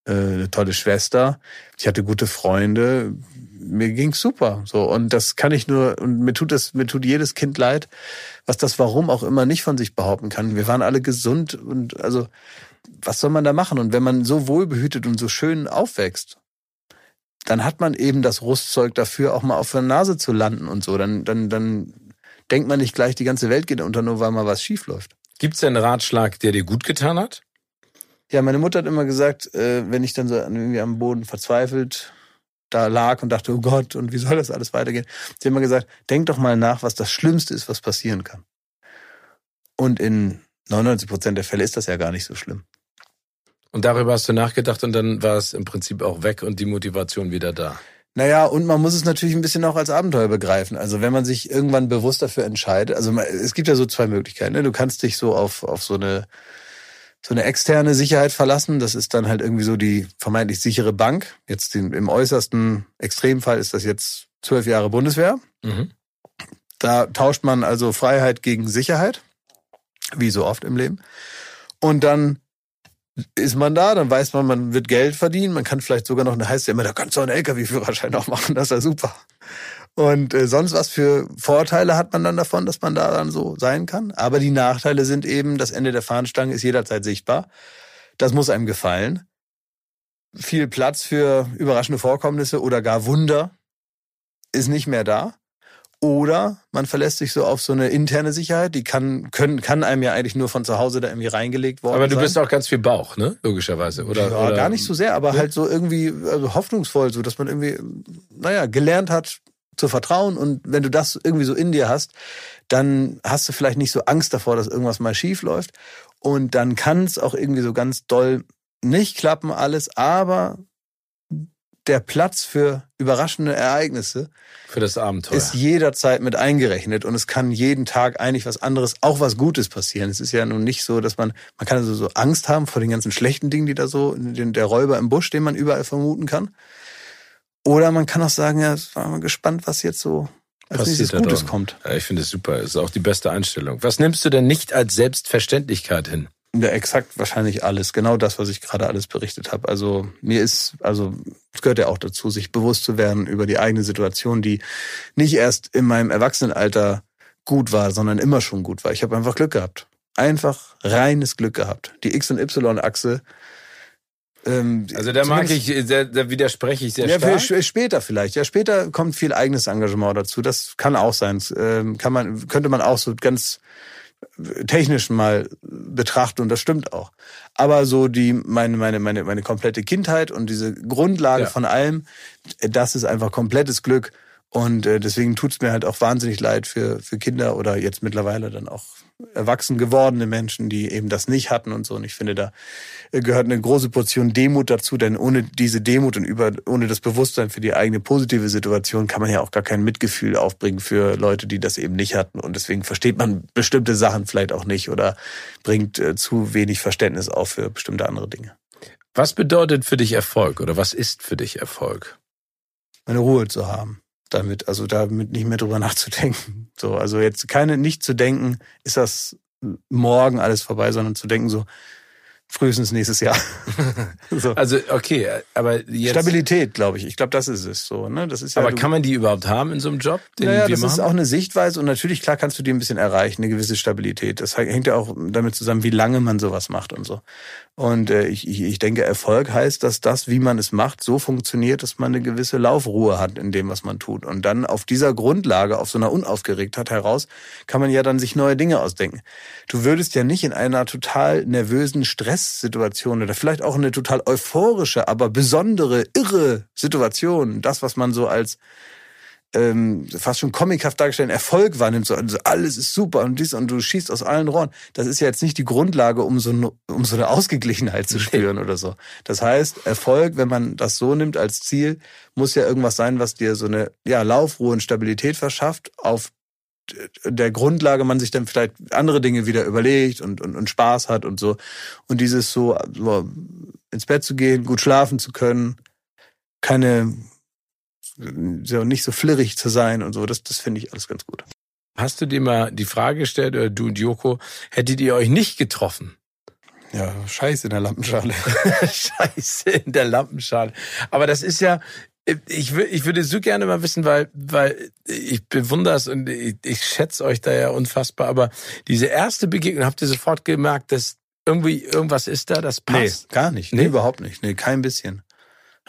äh, eine tolle Schwester, ich hatte gute Freunde, mir ging's super. So und das kann ich nur und mir tut das mir tut jedes Kind leid, was das Warum auch immer nicht von sich behaupten kann. Wir waren alle gesund und also was soll man da machen? Und wenn man so wohlbehütet und so schön aufwächst, dann hat man eben das Rüstzeug dafür, auch mal auf der Nase zu landen und so. Dann, dann, dann denkt man nicht gleich, die ganze Welt geht unter, nur weil mal was schief läuft. Gibt's denn einen Ratschlag, der dir gut getan hat? Ja, meine Mutter hat immer gesagt, äh, wenn ich dann so irgendwie am Boden verzweifelt da lag und dachte, oh Gott, und wie soll das alles weitergehen? Sie hat immer gesagt, denk doch mal nach, was das Schlimmste ist, was passieren kann. Und in 99 Prozent der Fälle ist das ja gar nicht so schlimm. Und darüber hast du nachgedacht und dann war es im Prinzip auch weg und die Motivation wieder da. Naja, und man muss es natürlich ein bisschen auch als Abenteuer begreifen. Also wenn man sich irgendwann bewusst dafür entscheidet, also es gibt ja so zwei Möglichkeiten. Ne? Du kannst dich so auf, auf so eine so eine externe Sicherheit verlassen. Das ist dann halt irgendwie so die vermeintlich sichere Bank. Jetzt den, im äußersten Extremfall ist das jetzt zwölf Jahre Bundeswehr. Mhm. Da tauscht man also Freiheit gegen Sicherheit, wie so oft im Leben. Und dann ist man da, dann weiß man, man wird Geld verdienen, man kann vielleicht sogar noch, da heißt immer, da kannst du einen LKW-Führerschein auch machen, das ist ja super. Und äh, sonst was für Vorteile hat man dann davon, dass man da dann so sein kann. Aber die Nachteile sind eben, das Ende der Fahnenstange ist jederzeit sichtbar. Das muss einem gefallen. Viel Platz für überraschende Vorkommnisse oder gar Wunder ist nicht mehr da. Oder man verlässt sich so auf so eine interne Sicherheit, die kann, können, kann einem ja eigentlich nur von zu Hause da irgendwie reingelegt worden Aber du sein. bist auch ganz viel Bauch, ne? Logischerweise. Oder, ja, oder gar nicht so sehr, aber Ja. halt so irgendwie also hoffnungsvoll, so dass man irgendwie, naja, gelernt hat zu vertrauen und wenn du das irgendwie so in dir hast, dann hast du vielleicht nicht so Angst davor, dass irgendwas mal schief läuft und dann kann es auch irgendwie so ganz doll nicht klappen alles, aber der Platz für überraschende Ereignisse für das Abenteuer. ist jederzeit mit eingerechnet und es kann jeden Tag eigentlich was anderes, auch was Gutes passieren. Es ist ja nun nicht so, dass man, man kann also so Angst haben vor den ganzen schlechten Dingen, die da so, den, der Räuber im Busch, den man überall vermuten kann. Oder man kann auch sagen, ja, war mal gespannt, was jetzt so als Passiert nächstes Gutes kommt. Ja, ich finde es super. Ist auch die beste Einstellung. Was nimmst du denn nicht als Selbstverständlichkeit hin? Ja, exakt wahrscheinlich alles. Genau das, was ich gerade alles berichtet habe. Also mir ist, also es gehört ja auch dazu, sich bewusst zu werden über die eigene Situation, die nicht erst in meinem Erwachsenenalter gut war, sondern immer schon gut war. Ich habe einfach Glück gehabt. Einfach reines Glück gehabt. Die X- und Y-Achse. Ähm, Also da mag ich, da, da widerspreche ich sehr ja, stark. sp- später vielleicht. Ja, später kommt viel eigenes Engagement dazu. Das kann auch sein. Ähm, kann man, könnte man auch so ganz technisch mal betrachten und das stimmt auch. Aber so die meine meine meine meine komplette Kindheit und diese Grundlage Ja. von allem, das ist einfach komplettes Glück Und äh, deswegen tut's mir halt auch wahnsinnig leid für, für Kinder oder jetzt mittlerweile dann auch erwachsen gewordene Menschen, die eben das nicht hatten und so. Und ich finde, da gehört eine große Portion Demut dazu, denn ohne diese Demut und über, ohne das Bewusstsein für die eigene positive Situation kann man ja auch gar kein Mitgefühl aufbringen für Leute, die das eben nicht hatten. Und deswegen versteht man bestimmte Sachen vielleicht auch nicht oder bringt äh, zu wenig Verständnis auf für bestimmte andere Dinge. Was bedeutet für dich Erfolg oder was ist für dich Erfolg? Meine Ruhe zu haben damit, also damit nicht mehr drüber nachzudenken. So, also jetzt keine, nicht zu denken, ist das morgen alles vorbei, sondern zu denken so, frühestens nächstes Jahr. so. Also okay, aber jetzt Stabilität, glaube ich. Ich glaube, das ist es so. Ne? Das ist ja, aber kann man die überhaupt haben in so einem Job? Den naja, das machen? ist auch eine Sichtweise und natürlich klar kannst du die ein bisschen erreichen, eine gewisse Stabilität. Das hängt ja auch damit zusammen, wie lange man sowas macht und so. Und äh, ich, ich denke, Erfolg heißt, dass das, wie man es macht, so funktioniert, dass man eine gewisse Laufruhe hat in dem, was man tut. Und dann auf dieser Grundlage, auf so einer Unaufgeregtheit heraus, kann man ja dann sich neue Dinge ausdenken. Du würdest ja nicht in einer total nervösen Stresssituation oder vielleicht auch eine total euphorische, aber besondere, irre Situation, das, was man so als ähm, fast schon comichaft dargestellten Erfolg wahrnimmt, so also alles ist super und dies und du schießt aus allen Rohren. Das ist ja jetzt nicht die Grundlage, um so, eine, um so eine Ausgeglichenheit zu spüren oder so. Das heißt, Erfolg, wenn man das so nimmt als Ziel, muss ja irgendwas sein, was dir so eine ja, Laufruhe und Stabilität verschafft, auf der Grundlage man sich dann vielleicht andere Dinge wieder überlegt und, und, und Spaß hat und so. Und dieses so, so ins Bett zu gehen, gut schlafen zu können, keine so nicht so flirrig zu sein und so, das, das finde ich alles ganz gut. Hast du dir mal die Frage gestellt, oder du und Joko, hättet ihr euch nicht getroffen? Ja, Scheiße in der Lampenschale. Scheiße in der Lampenschale. Aber das ist ja, ich, ich würde so gerne mal wissen, weil, weil ich bewundere es und ich, ich schätze euch da ja unfassbar, aber diese erste Begegnung, habt ihr sofort gemerkt, dass irgendwie irgendwas ist da, das passt? Nee, gar nicht. Nee, nee überhaupt nicht. Nee, kein bisschen.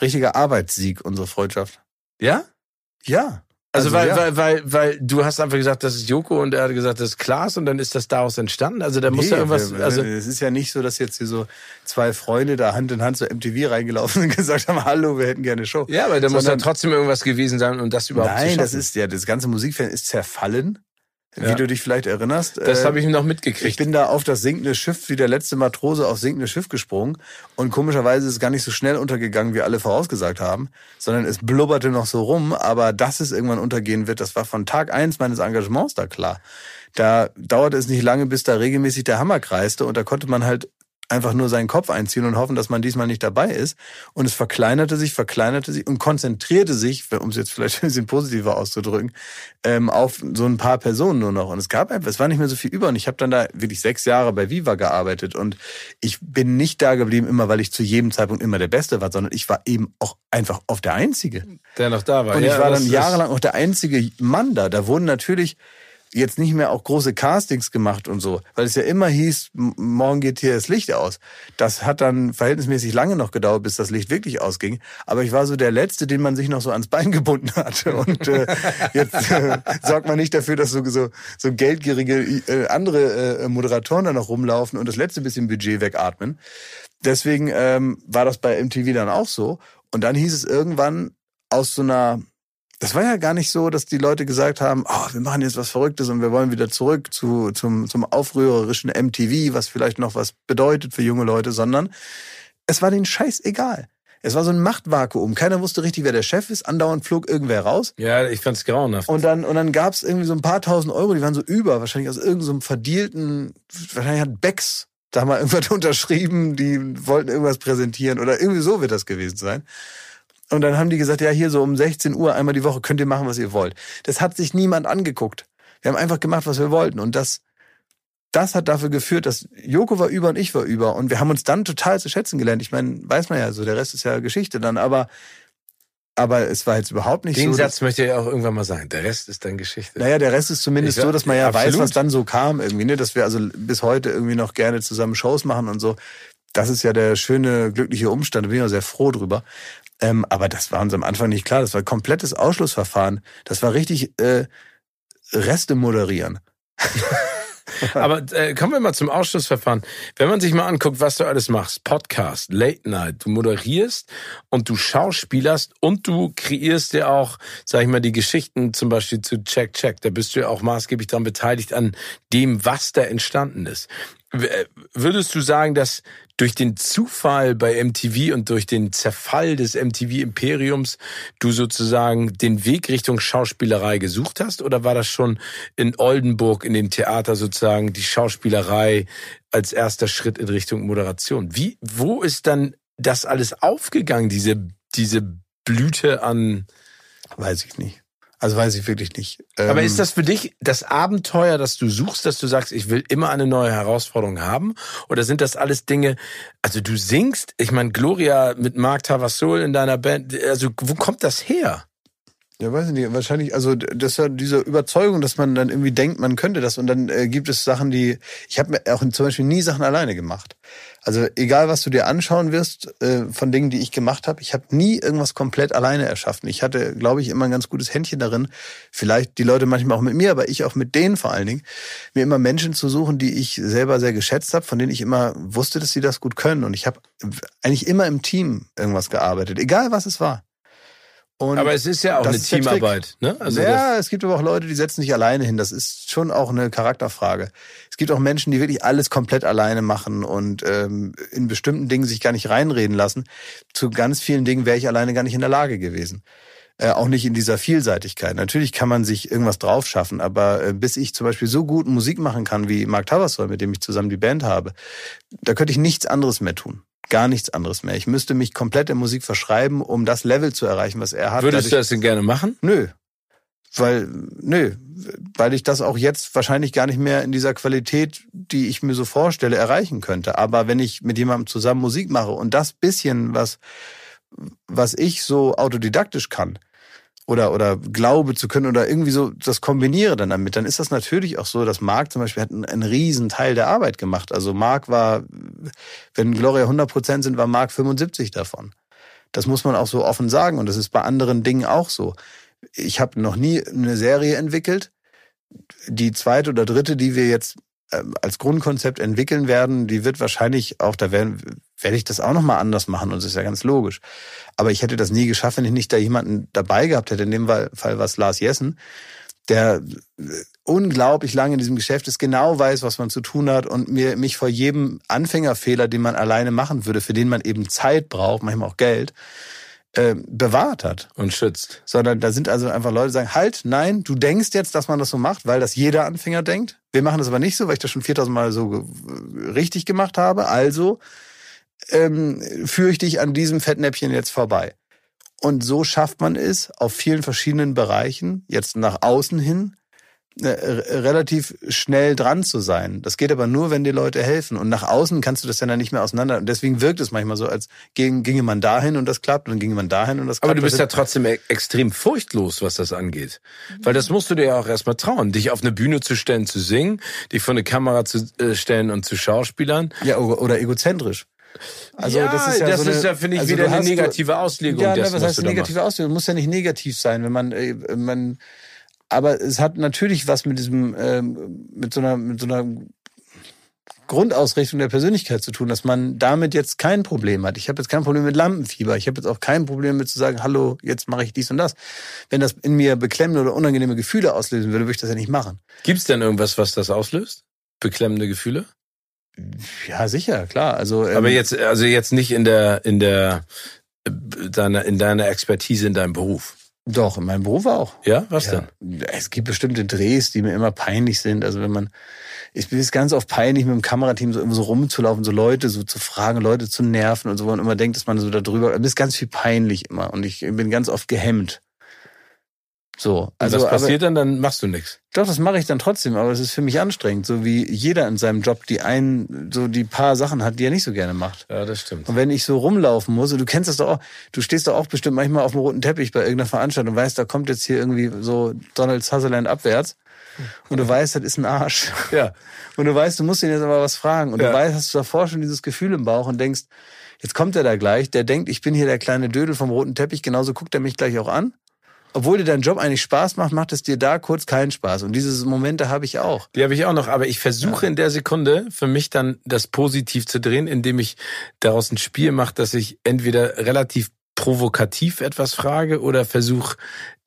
Richtiger Arbeitssieg, unsere Freundschaft. Ja? Ja. Also, also weil, ja. weil, weil, weil du hast einfach gesagt, das ist Joko und er hat gesagt, das ist Klaas und dann ist das daraus entstanden. Also da muss nee, ja irgendwas. Also es ist ja nicht so, dass jetzt hier so zwei Freunde da Hand in Hand zur MTV reingelaufen und gesagt haben, hallo, wir hätten gerne Show. Ja, aber da muss ja trotzdem irgendwas gewesen sein, um das überhaupt. Nein, das ist ja, das ganze Musikfan ist zerfallen wie du dich vielleicht erinnerst. Das äh, habe ich noch mitgekriegt. Ich bin da auf das sinkende Schiff, wie der letzte Matrose aufs sinkende Schiff gesprungen. Und komischerweise ist es gar nicht so schnell untergegangen, wie alle vorausgesagt haben, sondern es blubberte noch so rum. Aber dass es irgendwann untergehen wird, das war von Tag eins meines Engagements da klar. Da dauerte es nicht lange, bis da regelmäßig der Hammer kreiste und da konnte man halt einfach nur seinen Kopf einziehen und hoffen, dass man diesmal nicht dabei ist. Und es verkleinerte sich, verkleinerte sich und konzentrierte sich, um es jetzt vielleicht ein bisschen positiver auszudrücken, ähm, auf so ein paar Personen nur noch. Und es gab einfach, es war nicht mehr so viel über. Und ich habe dann da wirklich sechs Jahre bei Viva gearbeitet. Und ich bin nicht da geblieben, immer weil ich zu jedem Zeitpunkt immer der Beste war, sondern ich war eben auch einfach auf der Einzige. Der noch da war. Und ich ja, war dann jahrelang auch der einzige Mann da. Da wurden natürlich jetzt nicht mehr auch große Castings gemacht und so, weil es ja immer hieß, morgen geht hier das Licht aus. Das hat dann verhältnismäßig lange noch gedauert, bis das Licht wirklich ausging. Aber ich war so der Letzte, den man sich noch so ans Bein gebunden hatte. Und äh, jetzt äh, sorgt man nicht dafür, dass so, so, so geldgierige äh, andere äh, Moderatoren da noch rumlaufen und das letzte bisschen Budget wegatmen. Deswegen ähm, war das bei MTV dann auch so. Und dann hieß es irgendwann aus so einer das war ja gar nicht so, dass die Leute gesagt haben, oh, wir machen jetzt was Verrücktes und wir wollen wieder zurück zu, zum, zum aufrührerischen MTV, was vielleicht noch was bedeutet für junge Leute, sondern es war denen scheißegal. Es war so ein Machtvakuum. Keiner wusste richtig, wer der Chef ist. Andauernd flog irgendwer raus. Ja, ich fand's grauenhaft. Und dann, und dann gab's irgendwie so ein paar tausend Euro, die waren so über, wahrscheinlich aus irgendeinem so verdielten, wahrscheinlich hat Becks da mal irgendwas unterschrieben, die wollten irgendwas präsentieren oder irgendwie so wird das gewesen sein. Und dann haben die gesagt, ja, hier so um 16 Uhr einmal die Woche könnt ihr machen, was ihr wollt. Das hat sich niemand angeguckt. Wir haben einfach gemacht, was wir wollten. Und das, das hat dafür geführt, dass Joko war über und ich war über. Und wir haben uns dann total zu schätzen gelernt. Ich meine, weiß man ja so, der Rest ist ja Geschichte dann. Aber, aber es war jetzt überhaupt nicht Den so. Den Satz möchte ich auch irgendwann mal sagen. Der Rest ist dann Geschichte. Naja, der Rest ist zumindest ich, so, dass man ja absolut. weiß, was dann so kam irgendwie, ne? Dass wir also bis heute irgendwie noch gerne zusammen Shows machen und so. Das ist ja der schöne, glückliche Umstand. Da bin ich auch sehr froh drüber. Ähm, aber das war uns am Anfang nicht klar. Das war komplettes Ausschlussverfahren. Das war richtig äh, Reste moderieren. Aber äh, kommen wir mal zum Ausschlussverfahren. Wenn man sich mal anguckt, was du alles machst, Podcast, Late Night, du moderierst und du schauspielerst und du kreierst ja auch, sag ich mal, die Geschichten zum Beispiel zu Check Check. Da bist du ja auch maßgeblich daran beteiligt an dem, was da entstanden ist. Äh, würdest du sagen, dass durch den Zufall bei MTV und durch den Zerfall des MTV-Imperiums du sozusagen den Weg Richtung Schauspielerei gesucht hast? Oder war das schon in Oldenburg in dem Theater sozusagen die Schauspielerei als erster Schritt in Richtung Moderation? Wie, wo ist dann das alles aufgegangen, diese, diese Blüte an? Weiß ich nicht. Also weiß ich wirklich nicht. Aber ist ähm, das für dich das Abenteuer, das du suchst, dass du sagst, ich will immer eine neue Herausforderung haben? Oder sind das alles Dinge, also du singst, ich meine, Gloria mit Mark Tavassol in deiner Band, also wo kommt das her? Ja, weiß ich nicht. Wahrscheinlich, also das ist ja diese Überzeugung, dass man dann irgendwie denkt, man könnte das. Und dann äh, gibt es Sachen, die. Ich habe mir auch zum Beispiel nie Sachen alleine gemacht. Also egal, was du dir anschauen wirst äh, von Dingen, die ich gemacht habe, ich habe nie irgendwas komplett alleine erschaffen. Ich hatte, glaube ich, immer ein ganz gutes Händchen darin. Vielleicht die Leute manchmal auch mit mir, aber ich auch mit denen vor allen Dingen, mir immer Menschen zu suchen, die ich selber sehr geschätzt habe, von denen ich immer wusste, dass sie das gut können. Und ich habe eigentlich immer im Team irgendwas gearbeitet, egal was es war. Und aber es ist ja auch eine Teamarbeit. Ne? Also ja, es gibt aber auch Leute, die setzen sich alleine hin. Das ist schon auch eine Charakterfrage. Es gibt auch Menschen, die wirklich alles komplett alleine machen und ähm, in bestimmten Dingen sich gar nicht reinreden lassen. Zu ganz vielen Dingen wäre ich alleine gar nicht in der Lage gewesen. Äh, auch nicht in dieser Vielseitigkeit. Natürlich kann man sich irgendwas drauf schaffen, aber äh, bis ich zum Beispiel so gut Musik machen kann wie Mark Tavassol, mit dem ich zusammen die Band habe, da könnte ich nichts anderes mehr tun gar nichts anderes mehr. Ich müsste mich komplett der Musik verschreiben, um das Level zu erreichen, was er hat. Würdest Dadurch, du das denn gerne machen? Nö. Weil, nö, weil ich das auch jetzt wahrscheinlich gar nicht mehr in dieser Qualität, die ich mir so vorstelle, erreichen könnte. Aber wenn ich mit jemandem zusammen Musik mache und das bisschen, was, was ich so autodidaktisch kann, oder, oder glaube zu können oder irgendwie so das kombiniere dann damit, dann ist das natürlich auch so, dass Marc zum Beispiel hat einen, einen riesen Teil der Arbeit gemacht. Also Marc war, wenn Gloria 100 Prozent sind, war Marc 75 davon. Das muss man auch so offen sagen und das ist bei anderen Dingen auch so. Ich habe noch nie eine Serie entwickelt. Die zweite oder dritte, die wir jetzt ähm, als Grundkonzept entwickeln werden, die wird wahrscheinlich auch, da werden, werde ich das auch nochmal anders machen und das ist ja ganz logisch. Aber ich hätte das nie geschafft, wenn ich nicht da jemanden dabei gehabt hätte. In dem Fall war es Lars Jessen, der äh, unglaublich lange in diesem Geschäft ist, genau weiß, was man zu tun hat und mir mich vor jedem Anfängerfehler, den man alleine machen würde, für den man eben Zeit braucht, manchmal auch Geld, äh, bewahrt hat. Und schützt. Sondern da sind also einfach Leute, die sagen, halt, nein, du denkst jetzt, dass man das so macht, weil das jeder Anfänger denkt. Wir machen das aber nicht so, weil ich das schon 4000 Mal so richtig gemacht habe. Also ähm, führe ich dich an diesem Fettnäppchen jetzt vorbei. Und so schafft man es auf vielen verschiedenen Bereichen, jetzt nach außen hin, relativ schnell dran zu sein. Das geht aber nur, wenn die Leute helfen. Und nach außen kannst du das dann nicht mehr auseinander. Und deswegen wirkt es manchmal so, als ginge man dahin und das klappt und dann ginge man dahin und das klappt. Aber du bist ja trotzdem e- extrem furchtlos, was das angeht. Weil das musst du dir ja auch erstmal trauen, dich auf eine Bühne zu stellen, zu singen, dich vor eine Kamera zu äh, stellen und zu Schauspielern. Ja, oder egozentrisch. Also ja, das ist ja, das so eine, ist ja finde ich also wieder eine negative Auslegung. Ja, dessen, was heißt negative Auslegung? Muss ja nicht negativ sein, wenn man äh, man aber es hat natürlich was mit diesem, ähm, mit so einer, mit so einer Grundausrichtung der Persönlichkeit zu tun, dass man damit jetzt kein Problem hat. Ich habe jetzt kein Problem mit Lampenfieber. Ich habe jetzt auch kein Problem mit zu sagen, hallo, jetzt mache ich dies und das. Wenn das in mir beklemmende oder unangenehme Gefühle auslösen würde, würde ich das ja nicht machen. Gibt es denn irgendwas, was das auslöst? Beklemmende Gefühle? Ja, sicher, klar. Also, ähm, aber jetzt, also jetzt nicht in der, in der, äh, deiner, in deiner Expertise in deinem Beruf. Doch, in meinem Beruf auch. Ja, was ja. denn? Es gibt bestimmte Drehs, die mir immer peinlich sind. Also wenn man, ich bin es ganz oft peinlich, mit dem Kamerateam so immer so rumzulaufen, so Leute so zu fragen, Leute zu nerven und so, wo man immer denkt, dass man so da drüber, mir ist ganz viel peinlich immer und ich bin ganz oft gehemmt. So, also was passiert aber, dann, dann machst du nichts. Doch, das mache ich dann trotzdem, aber es ist für mich anstrengend, so wie jeder in seinem Job die ein so die paar Sachen hat, die er nicht so gerne macht. Ja, das stimmt. Und wenn ich so rumlaufen muss, du kennst das doch auch, du stehst doch auch bestimmt manchmal auf dem roten Teppich bei irgendeiner Veranstaltung und weißt, da kommt jetzt hier irgendwie so Donald Sutherland abwärts und du weißt, das ist ein Arsch. Ja. Und du weißt, du musst ihn jetzt aber was fragen und ja. du weißt, hast du davor schon dieses Gefühl im Bauch und denkst, jetzt kommt er da gleich, der denkt, ich bin hier der kleine Dödel vom roten Teppich, genauso guckt er mich gleich auch an obwohl dir dein Job eigentlich Spaß macht, macht es dir da kurz keinen Spaß. Und diese Momente habe ich auch. Die habe ich auch noch, aber ich versuche ja. in der Sekunde für mich dann das positiv zu drehen, indem ich daraus ein Spiel mache, dass ich entweder relativ provokativ etwas frage oder versuche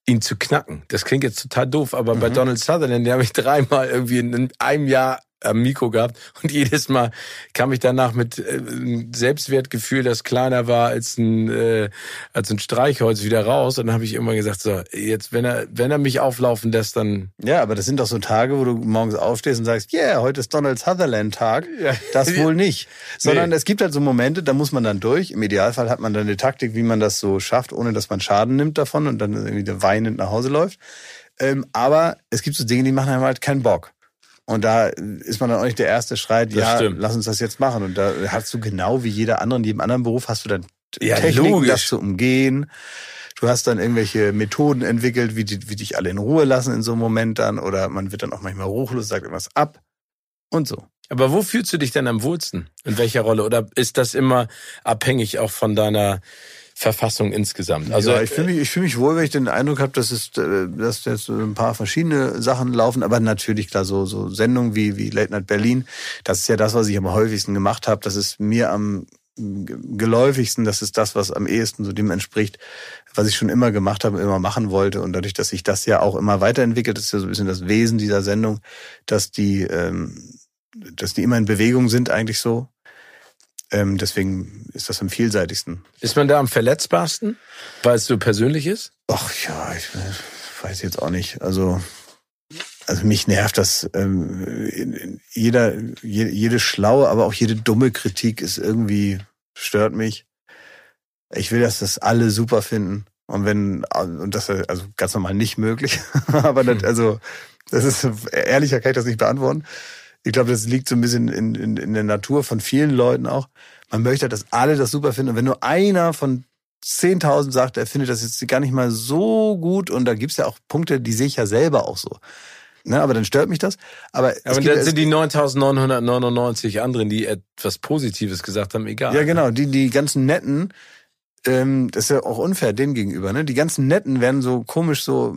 ihn zu knacken. Das klingt jetzt total doof, aber mhm. bei Donald Sutherland, den habe ich dreimal irgendwie in einem Jahr am Mikro gehabt. Und jedes Mal kam ich danach mit äh, Selbstwertgefühl, das kleiner war als ein äh, als ein Streichholz wieder raus. Und dann habe ich immer gesagt so jetzt wenn er wenn er mich auflaufen lässt dann ja aber das sind doch so Tage wo du morgens aufstehst und sagst yeah heute ist Donald Sutherland Tag ja. das wohl nicht. Sondern nee. es gibt halt so Momente da muss man dann durch. Im Idealfall hat man dann eine Taktik wie man das so schafft ohne dass man Schaden nimmt davon und dann irgendwie weinend nach Hause läuft. Ähm, aber es gibt so Dinge die machen einem halt keinen Bock und da ist man dann auch nicht der Erste, schreit, das ja, stimmt. lass uns das jetzt machen. Und da hast du genau wie jeder andere in jedem anderen Beruf, hast du dann ja, Techniken, logisch. das zu umgehen. Du hast dann irgendwelche Methoden entwickelt, wie, die, wie dich alle in Ruhe lassen in so einem Moment dann. Oder man wird dann auch manchmal ruchlos, sagt irgendwas ab und so. Aber wo fühlst du dich denn am wohlsten? In welcher Rolle? Oder ist das immer abhängig auch von deiner Verfassung insgesamt. Also ja, ich fühle mich, ich fühle mich wohl, wenn ich den Eindruck habe, dass es, äh, dass jetzt ein paar verschiedene Sachen laufen, aber natürlich klar so so Sendungen wie wie Late Night Berlin. Das ist ja das, was ich am häufigsten gemacht habe. Das ist mir am geläufigsten. Das ist das, was am ehesten so dem entspricht, was ich schon immer gemacht habe, immer machen wollte. Und dadurch, dass sich das ja auch immer weiterentwickelt, ist ja so ein bisschen das Wesen dieser Sendung, dass die ähm, dass die immer in Bewegung sind eigentlich so ähm, deswegen ist das am vielseitigsten. Ist man da am verletzbarsten, weil es so persönlich ist? Ach ja, ich weiß jetzt auch nicht. Also, also mich nervt das. Ähm, jeder, jede, jede schlaue, aber auch jede dumme Kritik ist irgendwie stört mich. Ich will, dass das alle super finden. Und wenn, und das ist also ganz normal nicht möglich. aber das, hm. also, das ist, ehrlicher kann ich das nicht beantworten. Ich glaube, das liegt so ein bisschen in, in, in der Natur von vielen Leuten auch. Man möchte, dass alle das super finden. Und wenn nur einer von 10.000 sagt, er findet das jetzt gar nicht mal so gut, und da gibt's ja auch Punkte, die sehe ich ja selber auch so. Ne, aber dann stört mich das. Aber, aber dann sind die 9.999 anderen, die etwas Positives gesagt haben, egal. Ja, genau. Die, die ganzen Netten, ähm, das ist ja auch unfair denen gegenüber. Ne? Die ganzen Netten werden so komisch so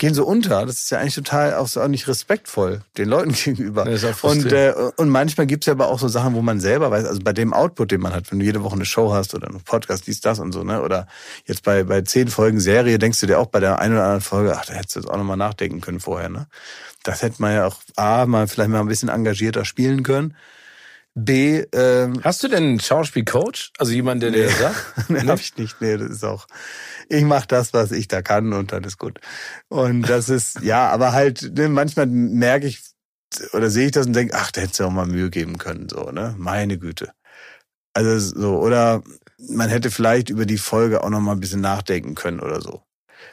gehen so unter. Das ist ja eigentlich total auch, so, auch nicht respektvoll den Leuten gegenüber. und, äh, und manchmal gibt's ja aber auch so Sachen, wo man selber weiß, also bei dem Output, den man hat, wenn du jede Woche eine Show hast oder einen Podcast, dies, das und so, ne? Oder jetzt bei, bei zehn Folgen Serie denkst du dir auch bei der einen oder anderen Folge, ach, da hättest du jetzt auch nochmal nachdenken können vorher, ne? Das hätte man ja auch A, mal vielleicht mal ein bisschen engagierter spielen können. B, ähm, Hast du denn einen Schauspielcoach? Also jemand, der nee. dir das sagt? nee, hab ich nicht. Nee, das ist auch ich mache das, was ich da kann und dann ist gut. Und das ist, ja, aber halt, ne, manchmal merke ich oder sehe ich das und denke, ach, da hättest du auch mal Mühe geben können, so, ne? Meine Güte. Also so, oder man hätte vielleicht über die Folge auch noch mal ein bisschen nachdenken können oder so.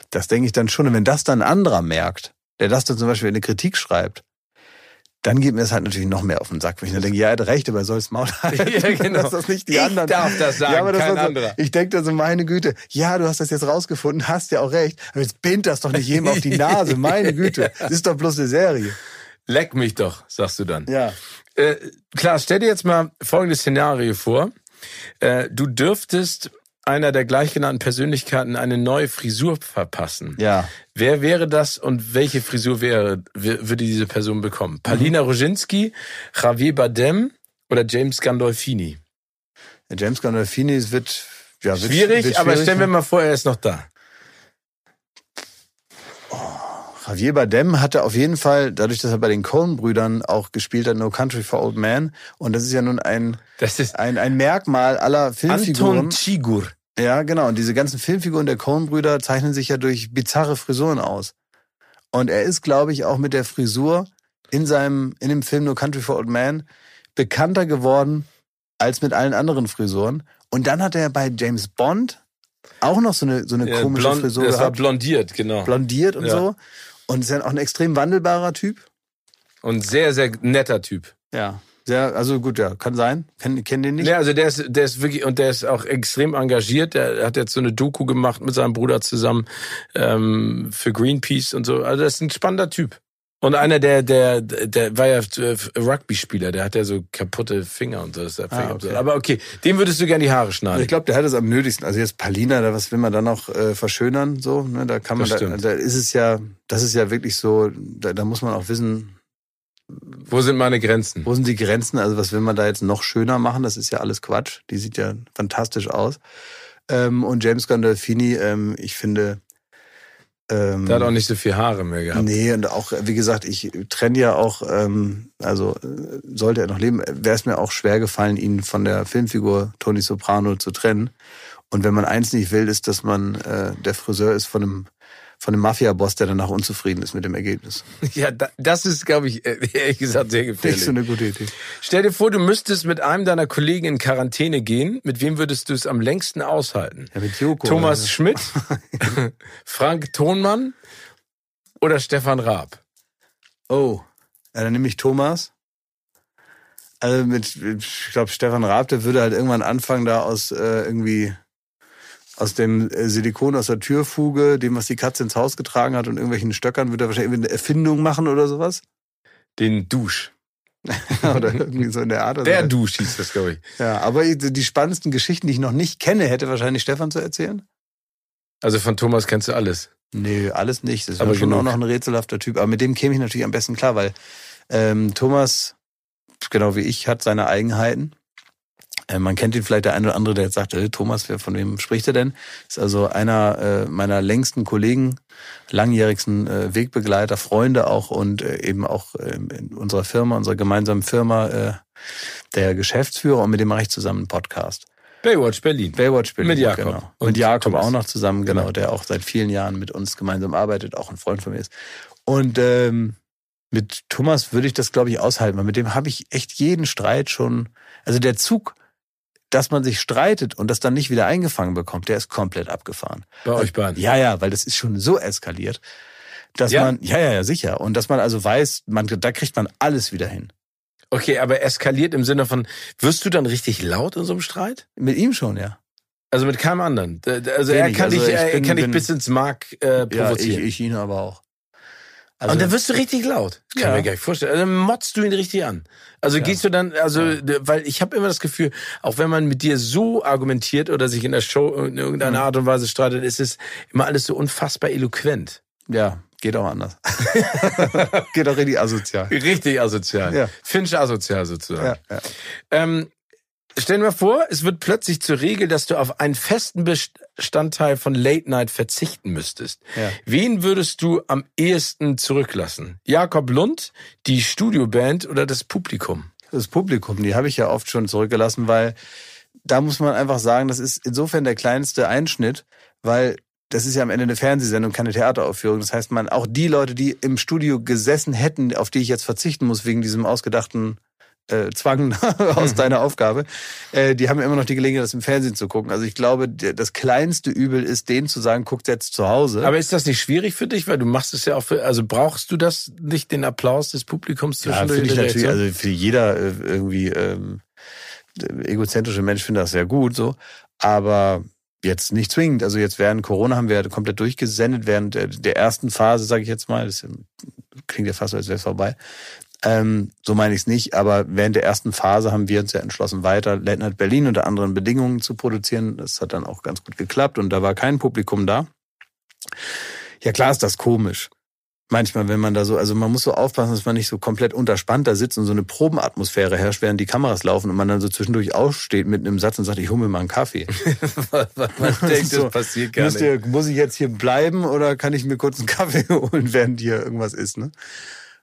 Das denke ich dann schon. Und wenn das dann ein anderer merkt, der das dann zum Beispiel in eine Kritik schreibt, dann geht mir das halt natürlich noch mehr auf den Sack, wenn ich dann denke, ja, er hat recht, aber er soll es Maul halten. Ja, genau. Das ist nicht die ich anderen. darf das sagen, ja, aber das kein so, anderer. Ich denke da so, meine Güte, ja, du hast das jetzt rausgefunden, hast ja auch recht, aber jetzt bind das doch nicht jedem auf die Nase, meine Güte. Das ist doch bloß eine Serie. Leck mich doch, sagst du dann. Ja. Äh, klar, stell dir jetzt mal folgendes Szenario vor. Äh, du dürftest einer der gleichgenannten Persönlichkeiten eine neue Frisur verpassen. Ja. Wer wäre das und welche Frisur wäre, würde diese Person bekommen? Palina mhm. Roginski, Javier Bardem oder James Gandolfini? James Gandolfini wird, ja, wird schwierig, wird aber stellen wir ne? mal vor, er ist noch da. Oh, Javier Bardem hatte auf jeden Fall, dadurch, dass er bei den Coen-Brüdern auch gespielt hat, No Country for Old Man. Und das ist ja nun ein, das ist ein, ein Merkmal aller Filmfiguren. Anton Chigur. Ja, genau. Und diese ganzen Filmfiguren der Coen-Brüder zeichnen sich ja durch bizarre Frisuren aus. Und er ist, glaube ich, auch mit der Frisur in seinem, in dem Film No Country for Old Man bekannter geworden als mit allen anderen Frisuren. Und dann hat er bei James Bond auch noch so eine, so eine ja, komische blond, Frisur das gehabt. war blondiert, genau. Blondiert und ja. so. Und ist ja auch ein extrem wandelbarer Typ. Und sehr, sehr netter Typ. Ja. Sehr, also gut, ja, kann sein. Kenn, kenn den nicht. Ja, also der ist, der ist wirklich und der ist auch extrem engagiert. Der hat jetzt so eine Doku gemacht mit seinem Bruder zusammen ähm, für Greenpeace und so. Also das ist ein spannender Typ. Und einer, der, der, der war ja äh, Rugby-Spieler, der hat ja so kaputte Finger und so. Das ist Ah, okay. Aber okay, dem würdest du gerne die Haare schneiden. ich glaube, der hat es am nötigsten. Also jetzt Palina, da was will man da noch äh, verschönern? So, ne? Da kann man, da, da ist es ja, das ist ja wirklich so. Da, da muss man auch wissen, Wo sind meine Grenzen? wo sind die Grenzen? Also was will man da jetzt noch schöner machen? Das ist ja alles Quatsch. Die sieht ja fantastisch aus. Ähm, und James Gandolfini, ähm, ich finde. Ähm, Der hat auch nicht so viel Haare mehr gehabt. Nee, und auch, wie gesagt, ich trenne ja auch, ähm, also äh, sollte er noch leben, wäre es mir auch schwer gefallen, ihn von der Filmfigur Tony Soprano zu trennen. Und wenn man eins nicht will, ist, dass man äh, der Friseur ist von einem von einem Mafia-Boss, der danach unzufrieden ist mit dem Ergebnis. Ja, da, das ist, glaube ich, äh, ehrlich gesagt sehr gefährlich. Nicht so eine gute Idee. Stell dir vor, du müsstest mit einem deiner Kollegen in Quarantäne gehen. Mit wem würdest du es am längsten aushalten? Ja, mit Joko. Thomas oder? Schmidt, Frank Thonmann oder Stefan Raab? Oh, ja, dann nehme ich Thomas. Also mit, ich glaube, Stefan Raab, der würde halt irgendwann anfangen, da aus äh, irgendwie aus dem äh, Silikon aus der Türfuge, dem, was die Katze ins Haus getragen hat und irgendwelchen Stöckern, würde er wahrscheinlich irgendwie eine Erfindung machen oder sowas. Den Dusch. oder irgendwie so in der Art. Also, Der Dusch hieß das, glaube ich. Ja, aber die spannendsten Geschichten, die ich noch nicht kenne, hätte wahrscheinlich Stefan zu erzählen. Also von Thomas kennst du alles. Nee, alles nicht. Das Aber war schon genug. auch noch ein rätselhafter Typ. Aber mit dem käme ich natürlich am besten klar, weil ähm, Thomas, genau wie ich, hat seine Eigenheiten. Äh, man kennt ihn vielleicht der eine oder andere, der jetzt sagt, äh, Thomas, wer von wem spricht er denn? Ist also einer äh, meiner längsten Kollegen, langjährigsten äh, Wegbegleiter, Freunde auch und äh, eben auch ähm, in unserer Firma, unserer gemeinsamen Firma, äh, der Geschäftsführer und mit dem mache ich zusammen einen Podcast. Baywatch Berlin. Baywatch Berlin. Mit Jakob. Genau. Und mit Jakob Thomas. auch noch zusammen, genau, Genau. der auch seit vielen Jahren mit uns gemeinsam arbeitet, auch ein Freund von mir ist. Und ähm, mit Thomas würde ich das, glaube ich, aushalten, weil mit dem habe ich echt jeden Streit schon. Also der Zug, dass man sich streitet und das dann nicht wieder eingefangen bekommt, der ist komplett abgefahren. Bei euch beiden. Ja, ja, weil das ist schon so eskaliert, dass Ja? man, ja, ja, ja, sicher. Und dass man also weiß, man, da kriegt man alles wieder hin. Okay, aber eskaliert im Sinne von, wirst du dann richtig laut in so einem Streit? Mit ihm schon, ja. Also mit keinem anderen. Also er Wenig. kann Also dich, ich er bin- kann dich bis ins Mark äh, Ja, ich, provozieren. ich ihn aber auch. Also, und dann wirst du richtig laut. Das kann Ja. ich mir gar nicht vorstellen. Also dann motzt du ihn richtig an. Also Ja. gehst du dann, also, Ja. weil ich habe immer das Gefühl, auch wenn man mit dir so argumentiert oder sich in der Show in irgendeiner Mhm. Art und Weise streitet, ist es immer alles so unfassbar eloquent. Ja, geht auch anders. geht auch richtig asozial. Richtig asozial. Ja. Finch asozial sozusagen. Ja, ja. Ähm, stell dir mal vor, es wird plötzlich zur Regel, dass du auf einen festen Bestandteil von Late Night verzichten müsstest. Ja. Wen würdest du am ehesten zurücklassen? Jakob Lund, die Studioband oder das Publikum? Das Publikum, die habe ich ja oft schon zurückgelassen, weil da muss man einfach sagen, das ist insofern der kleinste Einschnitt, weil das ist ja am Ende eine Fernsehsendung, keine Theateraufführung. Das heißt, man auch die Leute, die im Studio gesessen hätten, auf die ich jetzt verzichten muss wegen diesem ausgedachten äh, Zwang aus deiner Aufgabe, äh, die haben immer noch die Gelegenheit, das im Fernsehen zu gucken. Also ich glaube, das kleinste Übel ist, denen zu sagen, guckt jetzt zu Hause. Aber ist das nicht schwierig für dich, weil du machst es ja auch für, also brauchst du das nicht den Applaus des Publikums Ja, zwischendurch? finde ich natürlich, Reaktion? also für jeder äh, irgendwie ähm, egozentrische Mensch findet das sehr gut so, aber jetzt nicht zwingend. Also jetzt während Corona haben wir komplett durchgesendet während der, der ersten Phase, sage ich jetzt mal. Das klingt ja fast als wäre es vorbei. Ähm, so meine ich es nicht, aber während der ersten Phase haben wir uns ja entschlossen, weiter Late Night Berlin unter anderen Bedingungen zu produzieren. Das hat dann auch ganz gut geklappt und da war kein Publikum da. Ja, klar ist das komisch. Manchmal, wenn man da so, also man muss so aufpassen, dass man nicht so komplett unterspannt da sitzt und so eine Probenatmosphäre herrscht, während die Kameras laufen und man dann so zwischendurch aufsteht mit einem Satz und sagt, ich hole mir mal einen Kaffee. Man denkt, So, das passiert gar nicht. ihr, muss ich jetzt hier bleiben oder kann ich mir kurz einen Kaffee holen, während hier irgendwas ist? Ne?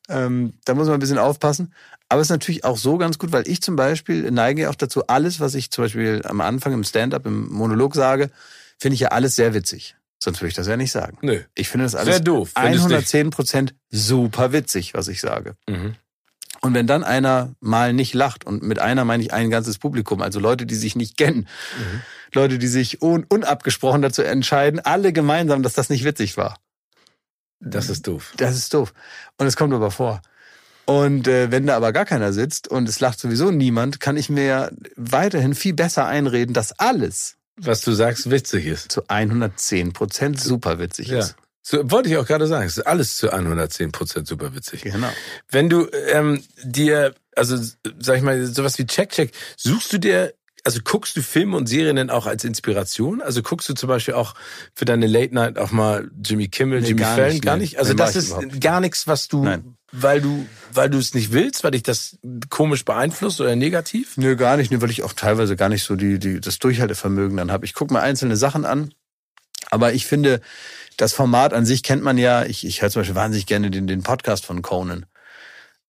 Ähm, da muss man ein bisschen aufpassen. Aber es ist natürlich auch so ganz gut, weil ich zum Beispiel neige auch dazu, alles, was ich zum Beispiel am Anfang im Stand-up, im Monolog sage, finde ich ja alles sehr witzig. Sonst würde ich das ja nicht sagen. Nö. Ich finde das alles Sehr doof. findest du 110 Prozent super witzig, was ich sage. Mhm. Und wenn dann einer mal nicht lacht, und mit einer meine ich ein ganzes Publikum, also Leute, die sich nicht kennen, Mhm. Leute, die sich un unabgesprochen dazu entscheiden, alle gemeinsam, dass das nicht witzig war. Das ist doof. Das ist doof. Und es kommt aber vor. Und äh, wenn da aber gar keiner sitzt und es lacht sowieso niemand, kann ich mir ja weiterhin viel besser einreden, dass alles Was du sagst, witzig ist. zu 110 Prozent super witzig Ja. ist. So, wollte ich auch gerade sagen, es ist alles zu 110 Prozent super witzig. Genau. Wenn du ähm, dir, also sag ich mal, sowas wie Check Check, suchst du dir, also guckst du Filme und Serien denn auch als Inspiration? Also guckst du zum Beispiel auch für deine Late Night auch mal Jimmy Kimmel, Nee, Jimmy gar Fallon? nicht, gar nee. nicht? Also Nee, das ist überhaupt gar nichts, was du, Nein. weil du, weil du es nicht willst, weil dich das komisch beeinflusst oder negativ? Nö, gar nicht. Nö, weil ich auch teilweise gar nicht so die, die, das Durchhaltevermögen dann habe. Ich gucke mal einzelne Sachen an. Aber ich finde, das Format an sich kennt man ja. Ich, ich höre zum Beispiel wahnsinnig gerne den, den Podcast von Conan.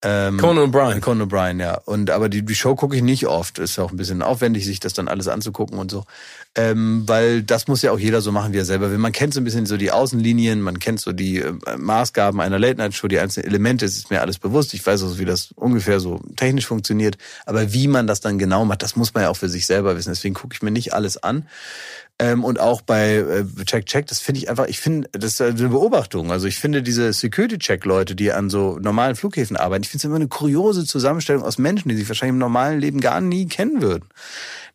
Ähm, Conan O'Brien. Conan O'Brien, ja. Und aber die, die Show gucke ich nicht oft. Ist ja auch ein bisschen aufwendig, sich das dann alles anzugucken und so. Ähm, weil das muss ja auch jeder so machen, wie er selber will. Man kennt so ein bisschen so die Außenlinien, man kennt so die äh, Maßgaben einer Late-Night-Show, die einzelnen Elemente, es ist mir alles bewusst. Ich weiß auch, wie das ungefähr so technisch funktioniert. Aber wie man das dann genau macht, das muss man ja auch für sich selber wissen. Deswegen gucke ich mir nicht alles an. Ähm, und auch bei äh, Check Check, das finde ich einfach, ich finde, das ist eine Beobachtung. Also ich finde diese Security-Check-Leute, die an so normalen Flughäfen arbeiten, ich finde es immer eine kuriose Zusammenstellung aus Menschen, die sich wahrscheinlich im normalen Leben gar nie kennen würden.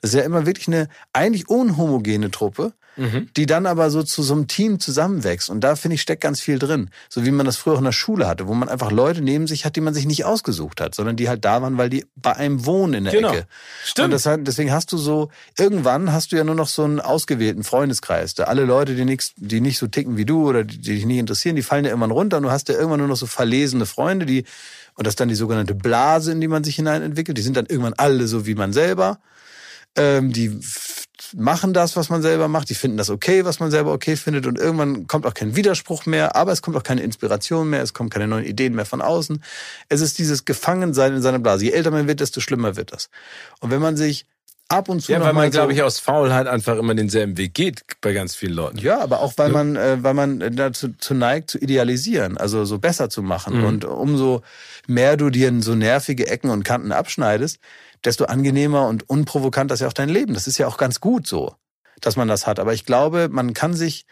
Das ist ja immer wirklich eine eigentlich unhomogene Truppe, die dann aber so zu so einem Team zusammenwächst. Und da finde ich steckt ganz viel drin. So wie man das früher auch in der Schule hatte, wo man einfach Leute neben sich hat, die man sich nicht ausgesucht hat, sondern die halt da waren, weil die bei einem wohnen in der Genau. Ecke. Stimmt. Und das, deswegen hast du so, irgendwann hast du ja nur noch so einen ausgewählten Freundeskreis. Da alle Leute, die nix, die nicht so ticken wie du oder die, die dich nicht interessieren, die fallen ja irgendwann runter und du hast ja irgendwann nur noch so verlesene Freunde, die, und das ist dann die sogenannte Blase, in die man sich hinein entwickelt. Die sind dann irgendwann alle so wie man selber. Ähm, die machen das, was man selber macht. Die finden das okay, was man selber okay findet. Und irgendwann kommt auch kein Widerspruch mehr, aber es kommt auch keine Inspiration mehr, es kommen keine neuen Ideen mehr von außen. Es ist dieses Gefangensein in seiner Blase. Je älter man wird, desto schlimmer wird das. Und wenn man sich ab und zu Ja, weil man, so, glaube ich, aus Faulheit einfach immer denselben Weg geht bei ganz vielen Leuten. ja, aber auch weil man, äh, weil man äh, dazu zu neigt, zu idealisieren, also so besser zu machen. Mhm. Und umso mehr du dir in so nervige Ecken und Kanten abschneidest, desto angenehmer und unprovokant ist ja auch dein Leben. Das ist ja auch ganz gut so, dass man das hat. Aber ich glaube, man kann sich,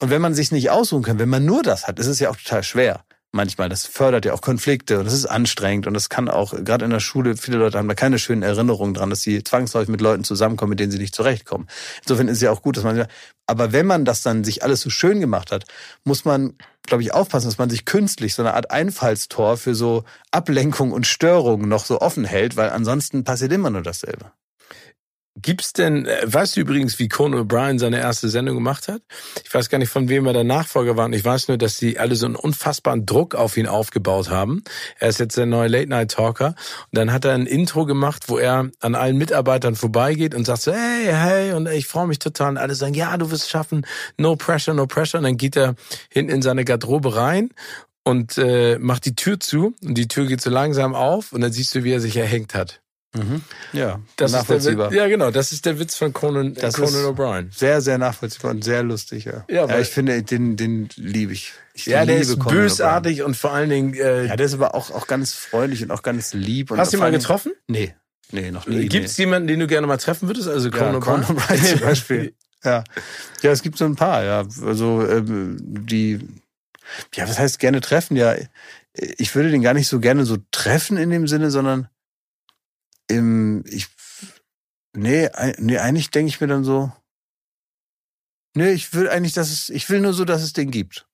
und wenn man sich nicht aussuchen kann, wenn man nur das hat, ist es ja auch total schwer. Manchmal, das fördert ja auch Konflikte und das ist anstrengend und das kann auch, gerade in der Schule, viele Leute haben da keine schönen Erinnerungen dran, dass sie zwangsläufig mit Leuten zusammenkommen, mit denen sie nicht zurechtkommen. Insofern ist es ja auch gut, dass man, aber wenn man das dann sich alles so schön gemacht hat, muss man, glaube ich, aufpassen, dass man sich künstlich so eine Art Einfallstor für so Ablenkung und Störung noch so offen hält, weil ansonsten passiert immer nur dasselbe. Gibt's denn, äh, weißt du übrigens, wie Conan O'Brien seine erste Sendung gemacht hat? Ich weiß gar nicht, von wem er der Nachfolger war. Und ich weiß nur, dass sie alle so einen unfassbaren Druck auf ihn aufgebaut haben. Er ist jetzt der neue Late-Night-Talker. Und dann hat er ein Intro gemacht, wo er an allen Mitarbeitern vorbeigeht und sagt so, hey, hey, und ich freue mich total. Und alle sagen, ja, du wirst es schaffen. No pressure, no pressure. Und dann geht er hinten in seine Garderobe rein und äh, macht die Tür zu. Und die Tür geht so langsam auf. Und dann siehst du, wie er sich erhängt hat. Ja, Das ist der nachvollziehbar. Witz, ja, genau. Das ist der Witz von Conan, Das Conan O'Brien. Sehr, sehr nachvollziehbar und sehr lustig, ja. Ja, Ja, ich finde, den, den liebe ich. ich Ja, der ist Conan bösartig und vor allen Dingen. Äh, Ja, der ist aber auch, auch ganz freundlich und auch ganz lieb. Hast du ihn mal getroffen? Nee, nee, noch nie. Gibt es jemanden, den du gerne mal treffen würdest? Also nee. Conan ja, O'Brien zum Beispiel. Ja. ja, es gibt so ein paar, ja. Also ähm, die, ja, was heißt gerne treffen? Ja, ich würde den gar nicht so gerne so treffen in dem Sinne, sondern im, ich, nee, nee eigentlich denke ich mir dann so, nee, ich will eigentlich, dass es, ich will nur so, dass es den gibt.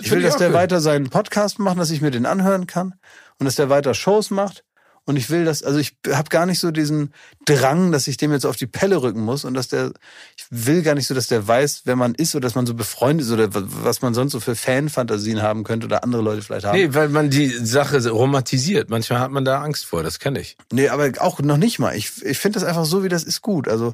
Ich will, dass der gut. weiter seinen Podcast macht, dass ich mir den anhören kann und dass der weiter Shows macht. Und ich will das, also ich habe gar nicht so diesen Drang, dass ich dem jetzt auf die Pelle rücken muss und dass der, ich will gar nicht so, dass der weiß, wer man ist oder dass man so befreundet ist oder was man sonst so für Fanfantasien haben könnte oder andere Leute vielleicht haben. Nee, weil man die Sache romantisiert. Manchmal hat man da Angst vor, das kenne ich. Nee, aber auch noch nicht mal. Ich, ich finde das einfach so, wie das ist, gut. Also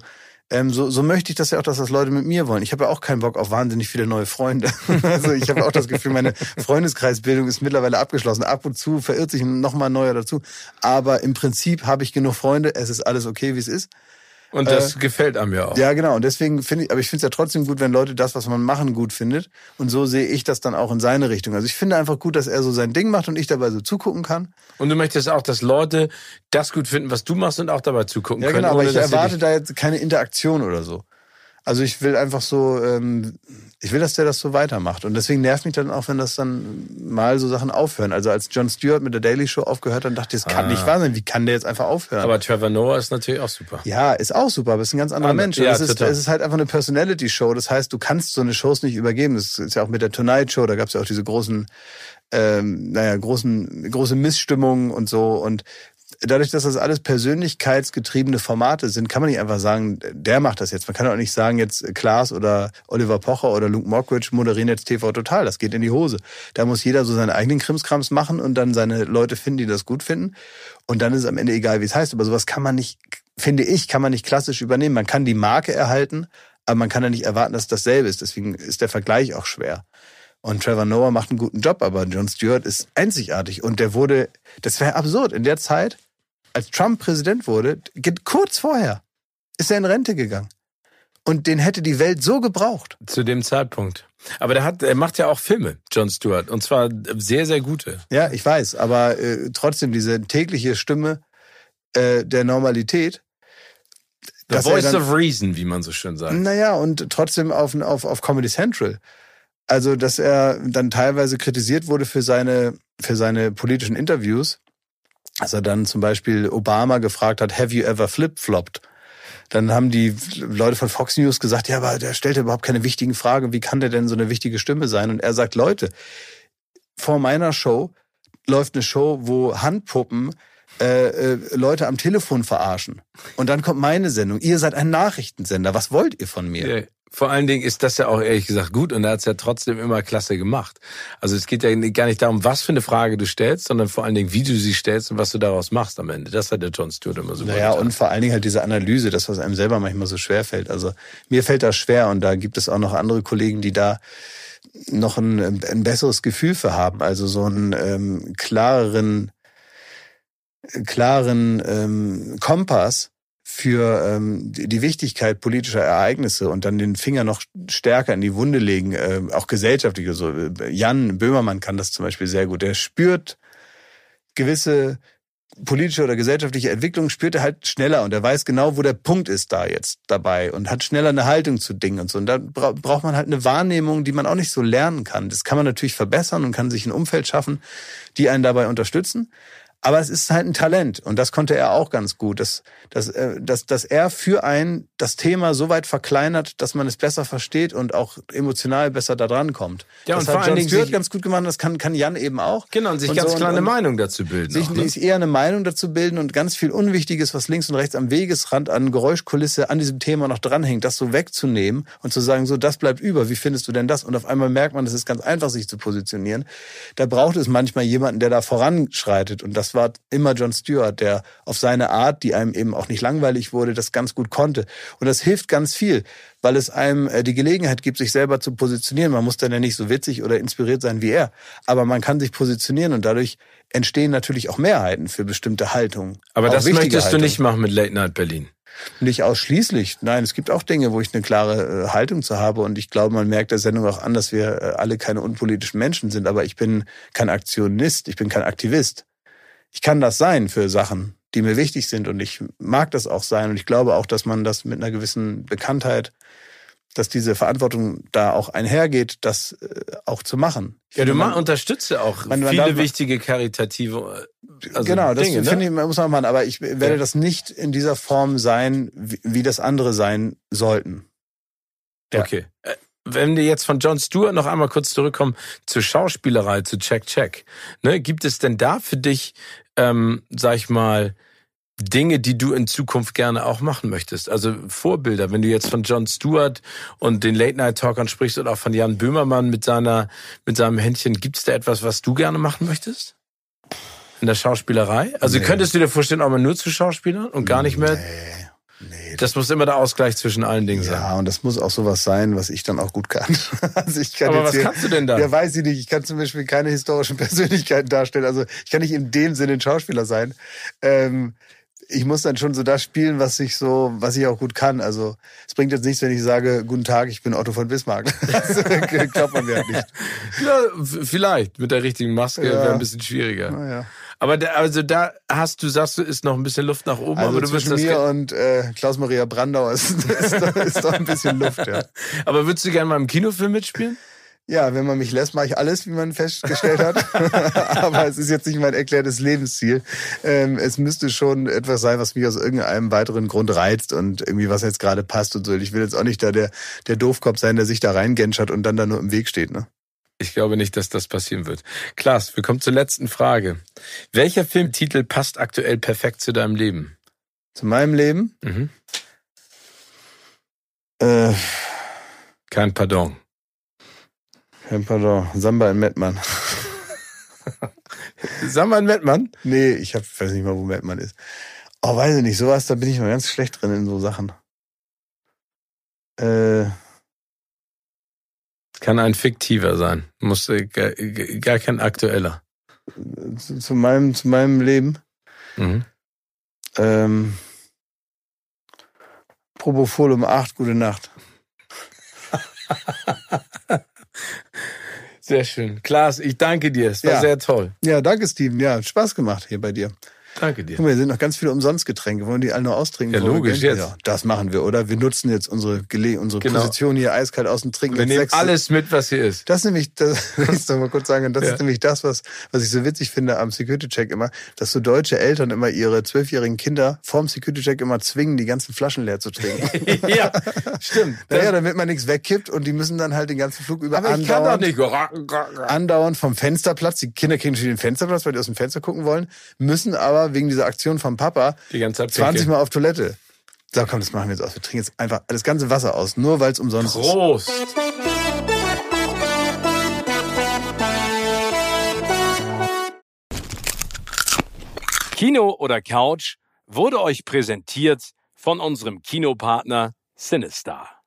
ähm, so, so möchte ich das ja auch, dass das Leute mit mir wollen. Ich habe ja auch keinen Bock auf wahnsinnig viele neue Freunde. also ich habe auch das Gefühl, meine Freundeskreisbildung ist mittlerweile abgeschlossen. Ab und zu verirrt sich noch mal ein neuer dazu. Aber im Prinzip habe ich genug Freunde. Es ist alles okay, wie es ist. Und das gefällt einem ja auch. Ja, genau. Und deswegen finde ich, aber ich finde es ja trotzdem gut, wenn Leute das, was man machen, gut findet. Und so sehe ich das dann auch in seine Richtung. Also ich finde einfach gut, dass er so sein Ding macht und ich dabei so zugucken kann. Und du möchtest auch, dass Leute das gut finden, was du machst und auch dabei zugucken Ja, können. genau, aber ich erwarte da jetzt keine Interaktion oder so. Also ich will einfach so, ähm, ich will, dass der das so weitermacht. Und deswegen nervt mich dann auch, wenn das dann mal so Sachen aufhören. Also als Jon Stewart mit der Daily Show aufgehört hat, dachte ich, das kann ah. nicht wahr sein. Wie kann der jetzt einfach aufhören? Aber Trevor Noah ist natürlich auch super. Ja, ist auch super, aber ist ein ganz anderer Mensch. Ja, es, ist, es ist halt einfach eine Personality-Show. Das heißt, du kannst so eine Shows nicht übergeben. Das ist ja auch mit der Tonight Show, da gab es ja auch diese großen ähm, naja, großen, große Missstimmungen und so. Und dadurch, dass das alles persönlichkeitsgetriebene Formate sind, kann man nicht einfach sagen, der macht das jetzt. Man kann auch nicht sagen, jetzt Klaas oder Oliver Pocher oder Luke Mockridge moderieren jetzt TV Total. Das geht in die Hose. Da muss jeder so seine eigenen Krimskrams machen und dann seine Leute finden, die das gut finden. Und dann ist es am Ende egal, wie es heißt. Aber sowas kann man nicht, finde ich, kann man nicht klassisch übernehmen. Man kann die Marke erhalten, aber man kann ja nicht erwarten, dass dasselbe ist. Deswegen ist der Vergleich auch schwer. Und Trevor Noah macht einen guten Job, aber Jon Stewart ist einzigartig. Und der wurde, das wäre absurd, in der Zeit, als Trump Präsident wurde, kurz vorher, ist er in Rente gegangen. Und den hätte die Welt so gebraucht. Zu dem Zeitpunkt. Aber der hat, er macht ja auch Filme, Jon Stewart. Und zwar sehr, sehr gute. Ja, ich weiß. Aber äh, trotzdem diese tägliche Stimme äh, der Normalität. The Voice dann, of Reason, wie man so schön sagt. Naja, und trotzdem auf, auf, auf Comedy Central. Also, dass er dann teilweise kritisiert wurde für seine, für seine politischen Interviews. Als er dann zum Beispiel Obama gefragt hat, have you ever flip-flopped? Dann haben die Leute von Fox News gesagt, ja, aber der stellt ja überhaupt keine wichtigen Fragen. Wie kann der denn so eine wichtige Stimme sein? Und er sagt, Leute, vor meiner Show läuft eine Show, wo Handpuppen äh, äh, Leute am Telefon verarschen. Und dann kommt meine Sendung. Ihr seid ein Nachrichtensender. Was wollt ihr von mir? Vor allen Dingen ist das ja auch ehrlich gesagt gut und er hat es ja trotzdem immer klasse gemacht. Also es geht ja gar nicht darum, was für eine Frage du stellst, sondern vor allen Dingen, wie du sie stellst und was du daraus machst am Ende. Das hat der John Stewart immer so Naja, und vor allen Dingen halt diese Analyse, das, was einem selber manchmal so schwer fällt. Also mir fällt das schwer und da gibt es auch noch andere Kollegen, die da noch ein, ein besseres Gefühl für haben. Also so einen ähm, klareren, klaren ähm, Kompass für ähm, die Wichtigkeit politischer Ereignisse und dann den Finger noch stärker in die Wunde legen, äh, auch gesellschaftlich. So. Jan Böhmermann kann das zum Beispiel sehr gut. Der spürt gewisse politische oder gesellschaftliche Entwicklung spürt er halt schneller und er weiß genau, wo der Punkt ist da jetzt dabei und hat schneller eine Haltung zu Dingen und so. Und da braucht man halt eine Wahrnehmung, die man auch nicht so lernen kann. Das kann man natürlich verbessern und kann sich ein Umfeld schaffen, die einen dabei unterstützen. Aber es ist halt ein Talent und das konnte er auch ganz gut, dass, dass, äh, dass, dass er für ein das Thema so weit verkleinert, dass man es besser versteht und auch emotional besser da dran kommt. Ja, das und hat vor John Stewart ganz gut gemacht, das kann, kann Jan eben auch. Genau, und sich und ganz so, klar eine Meinung dazu bilden. Sich, auch, ne? sich eher eine Meinung dazu bilden und ganz viel Unwichtiges, was links und rechts am Wegesrand an Geräuschkulisse an diesem Thema noch dranhängt, das so wegzunehmen und zu sagen, so, das bleibt über, wie findest du denn das? Und auf einmal merkt man, es ist ganz einfach, sich zu positionieren. Da braucht es manchmal jemanden, der da voranschreitet und das das war immer John Stewart, der auf seine Art, die einem eben auch nicht langweilig wurde, das ganz gut konnte. Und das hilft ganz viel, weil es einem äh, die Gelegenheit gibt, sich selber zu positionieren. Man muss dann ja nicht so witzig oder inspiriert sein wie er, aber man kann sich positionieren und dadurch entstehen natürlich auch Mehrheiten für bestimmte Haltungen. Aber das möchtest Haltungen. du nicht machen mit Late Night Berlin. Nicht ausschließlich. Nein, es gibt auch Dinge, wo ich eine klare äh, Haltung zu habe. Und ich glaube, man merkt der Sendung auch an, dass wir äh, alle keine unpolitischen Menschen sind. Aber ich bin kein Aktionist, ich bin kein Aktivist ich kann das sein für Sachen, die mir wichtig sind und ich mag das auch sein und ich glaube auch, dass man das mit einer gewissen Bekanntheit, dass diese Verantwortung da auch einhergeht, das äh, auch zu machen. ja, du man, unterstützt ja auch man, man viele wichtige karitative äh, also Genau, das Dinge, finde ne? ich, muss man machen, aber ich werde ja. das nicht in dieser Form sein, wie, wie das andere sein sollten. Ja. Okay. Äh, wenn wir jetzt von John Stewart noch einmal kurz zurückkommen zur Schauspielerei, zu Check Check, ne, gibt es denn da für dich, ähm, sag ich mal, Dinge, die du in Zukunft gerne auch machen möchtest? Also Vorbilder, wenn du jetzt von John Stewart und den Late Night Talkern sprichst oder auch von Jan Böhmermann mit seiner mit seinem Händchen, gibt es da etwas, was du gerne machen möchtest? In der Schauspielerei? Also nee. könntest du dir vorstellen, auch mal nur zu Schauspielern und gar nicht mehr? Nee. Das muss immer der Ausgleich zwischen allen Dingen sein. Ja, und das muss auch sowas sein, was ich dann auch gut kann. also ich kann Aber was hier, kannst du denn da? Ja, weiß ich nicht. Ich kann zum Beispiel keine historischen Persönlichkeiten darstellen. Also ich kann nicht in dem Sinne ein Schauspieler sein. Ähm, ich muss dann schon so das spielen, was ich so, was ich auch gut kann. Also es bringt jetzt nichts, wenn ich sage, guten Tag, ich bin Otto von Bismarck. Das glaubt man mir halt nicht. Ja, vielleicht. Mit der richtigen Maske ja. wäre ein bisschen schwieriger. Ja. Aber da, also da hast du, sagst du, ist noch ein bisschen Luft nach oben. Also aber du zwischen mir und äh, Klaus-Maria Brandauer ist, ist, doch, ist doch ein bisschen Luft, ja. aber würdest du gerne mal im Kinofilm mitspielen? Ja, wenn man mich lässt, mache ich alles, wie man festgestellt hat. Aber es ist jetzt nicht mein erklärtes Lebensziel. Ähm, es müsste schon etwas sein, was mich aus irgendeinem weiteren Grund reizt und irgendwie was jetzt gerade passt und so. Ich will jetzt auch nicht da der, der Doofkopf sein, der sich da reingenschert und dann da nur im Weg steht. Ne? Ich glaube nicht, dass das passieren wird. Klaas, wir kommen zur letzten Frage. Welcher Filmtitel passt aktuell perfekt zu deinem Leben? Zu meinem Leben. Mhm. Äh, Kein Pardon. kein Pardon. Samba in Mettmann. Sag mal ein Mettmann. Nee, ich hab, weiß nicht mal, wo Mettmann ist. Oh, weiß ich nicht. Sowas, da bin ich mal ganz schlecht drin in so Sachen. Äh, Kann ein fiktiver sein. Muss äh, gar, kein aktueller. zu, zu meinem, zu meinem Leben. Mhm. Ähm, Propofol um acht, gute Nacht. Sehr schön. Klaas, ich danke dir. Es war Ja. sehr toll. Ja, danke, Steven. Ja, hat Spaß gemacht hier bei dir. Danke dir. Guck mal, hier sind noch ganz viele Umsonstgetränke. Wollen wir die alle noch austrinken? Ja, logisch, jetzt. Ja, das machen wir, oder? Wir nutzen jetzt unsere, Gele unsere Genau. Position hier eiskalt aus und trinken Wir nehmen sechs- alles mit, was hier ist. Das ist nämlich, das, wenn ich noch mal kurz sagen, das Ja. ist nämlich das, was, was ich so witzig finde am Security-Check immer, dass so deutsche Eltern immer ihre zwölfjährigen Kinder vorm Security-Check immer zwingen, die ganzen Flaschen leer zu trinken. ja, stimmt. naja, damit man nichts wegkippt und die müssen dann halt den ganzen Flug über aber ich kann doch andauernd, nicht. andauernd vom Fensterplatz, die Kinder kriegen schon den Fensterplatz, weil die aus dem Fenster gucken wollen, müssen aber wegen dieser Aktion vom Papa Die ganze Zeit 20 pinkeln. Mal auf Toilette. So, komm, das machen wir jetzt aus. Wir trinken jetzt einfach das ganze Wasser aus, nur weil es umsonst ist. Prost. Kino oder Couch wurde euch präsentiert von unserem Kinopartner Sinistar.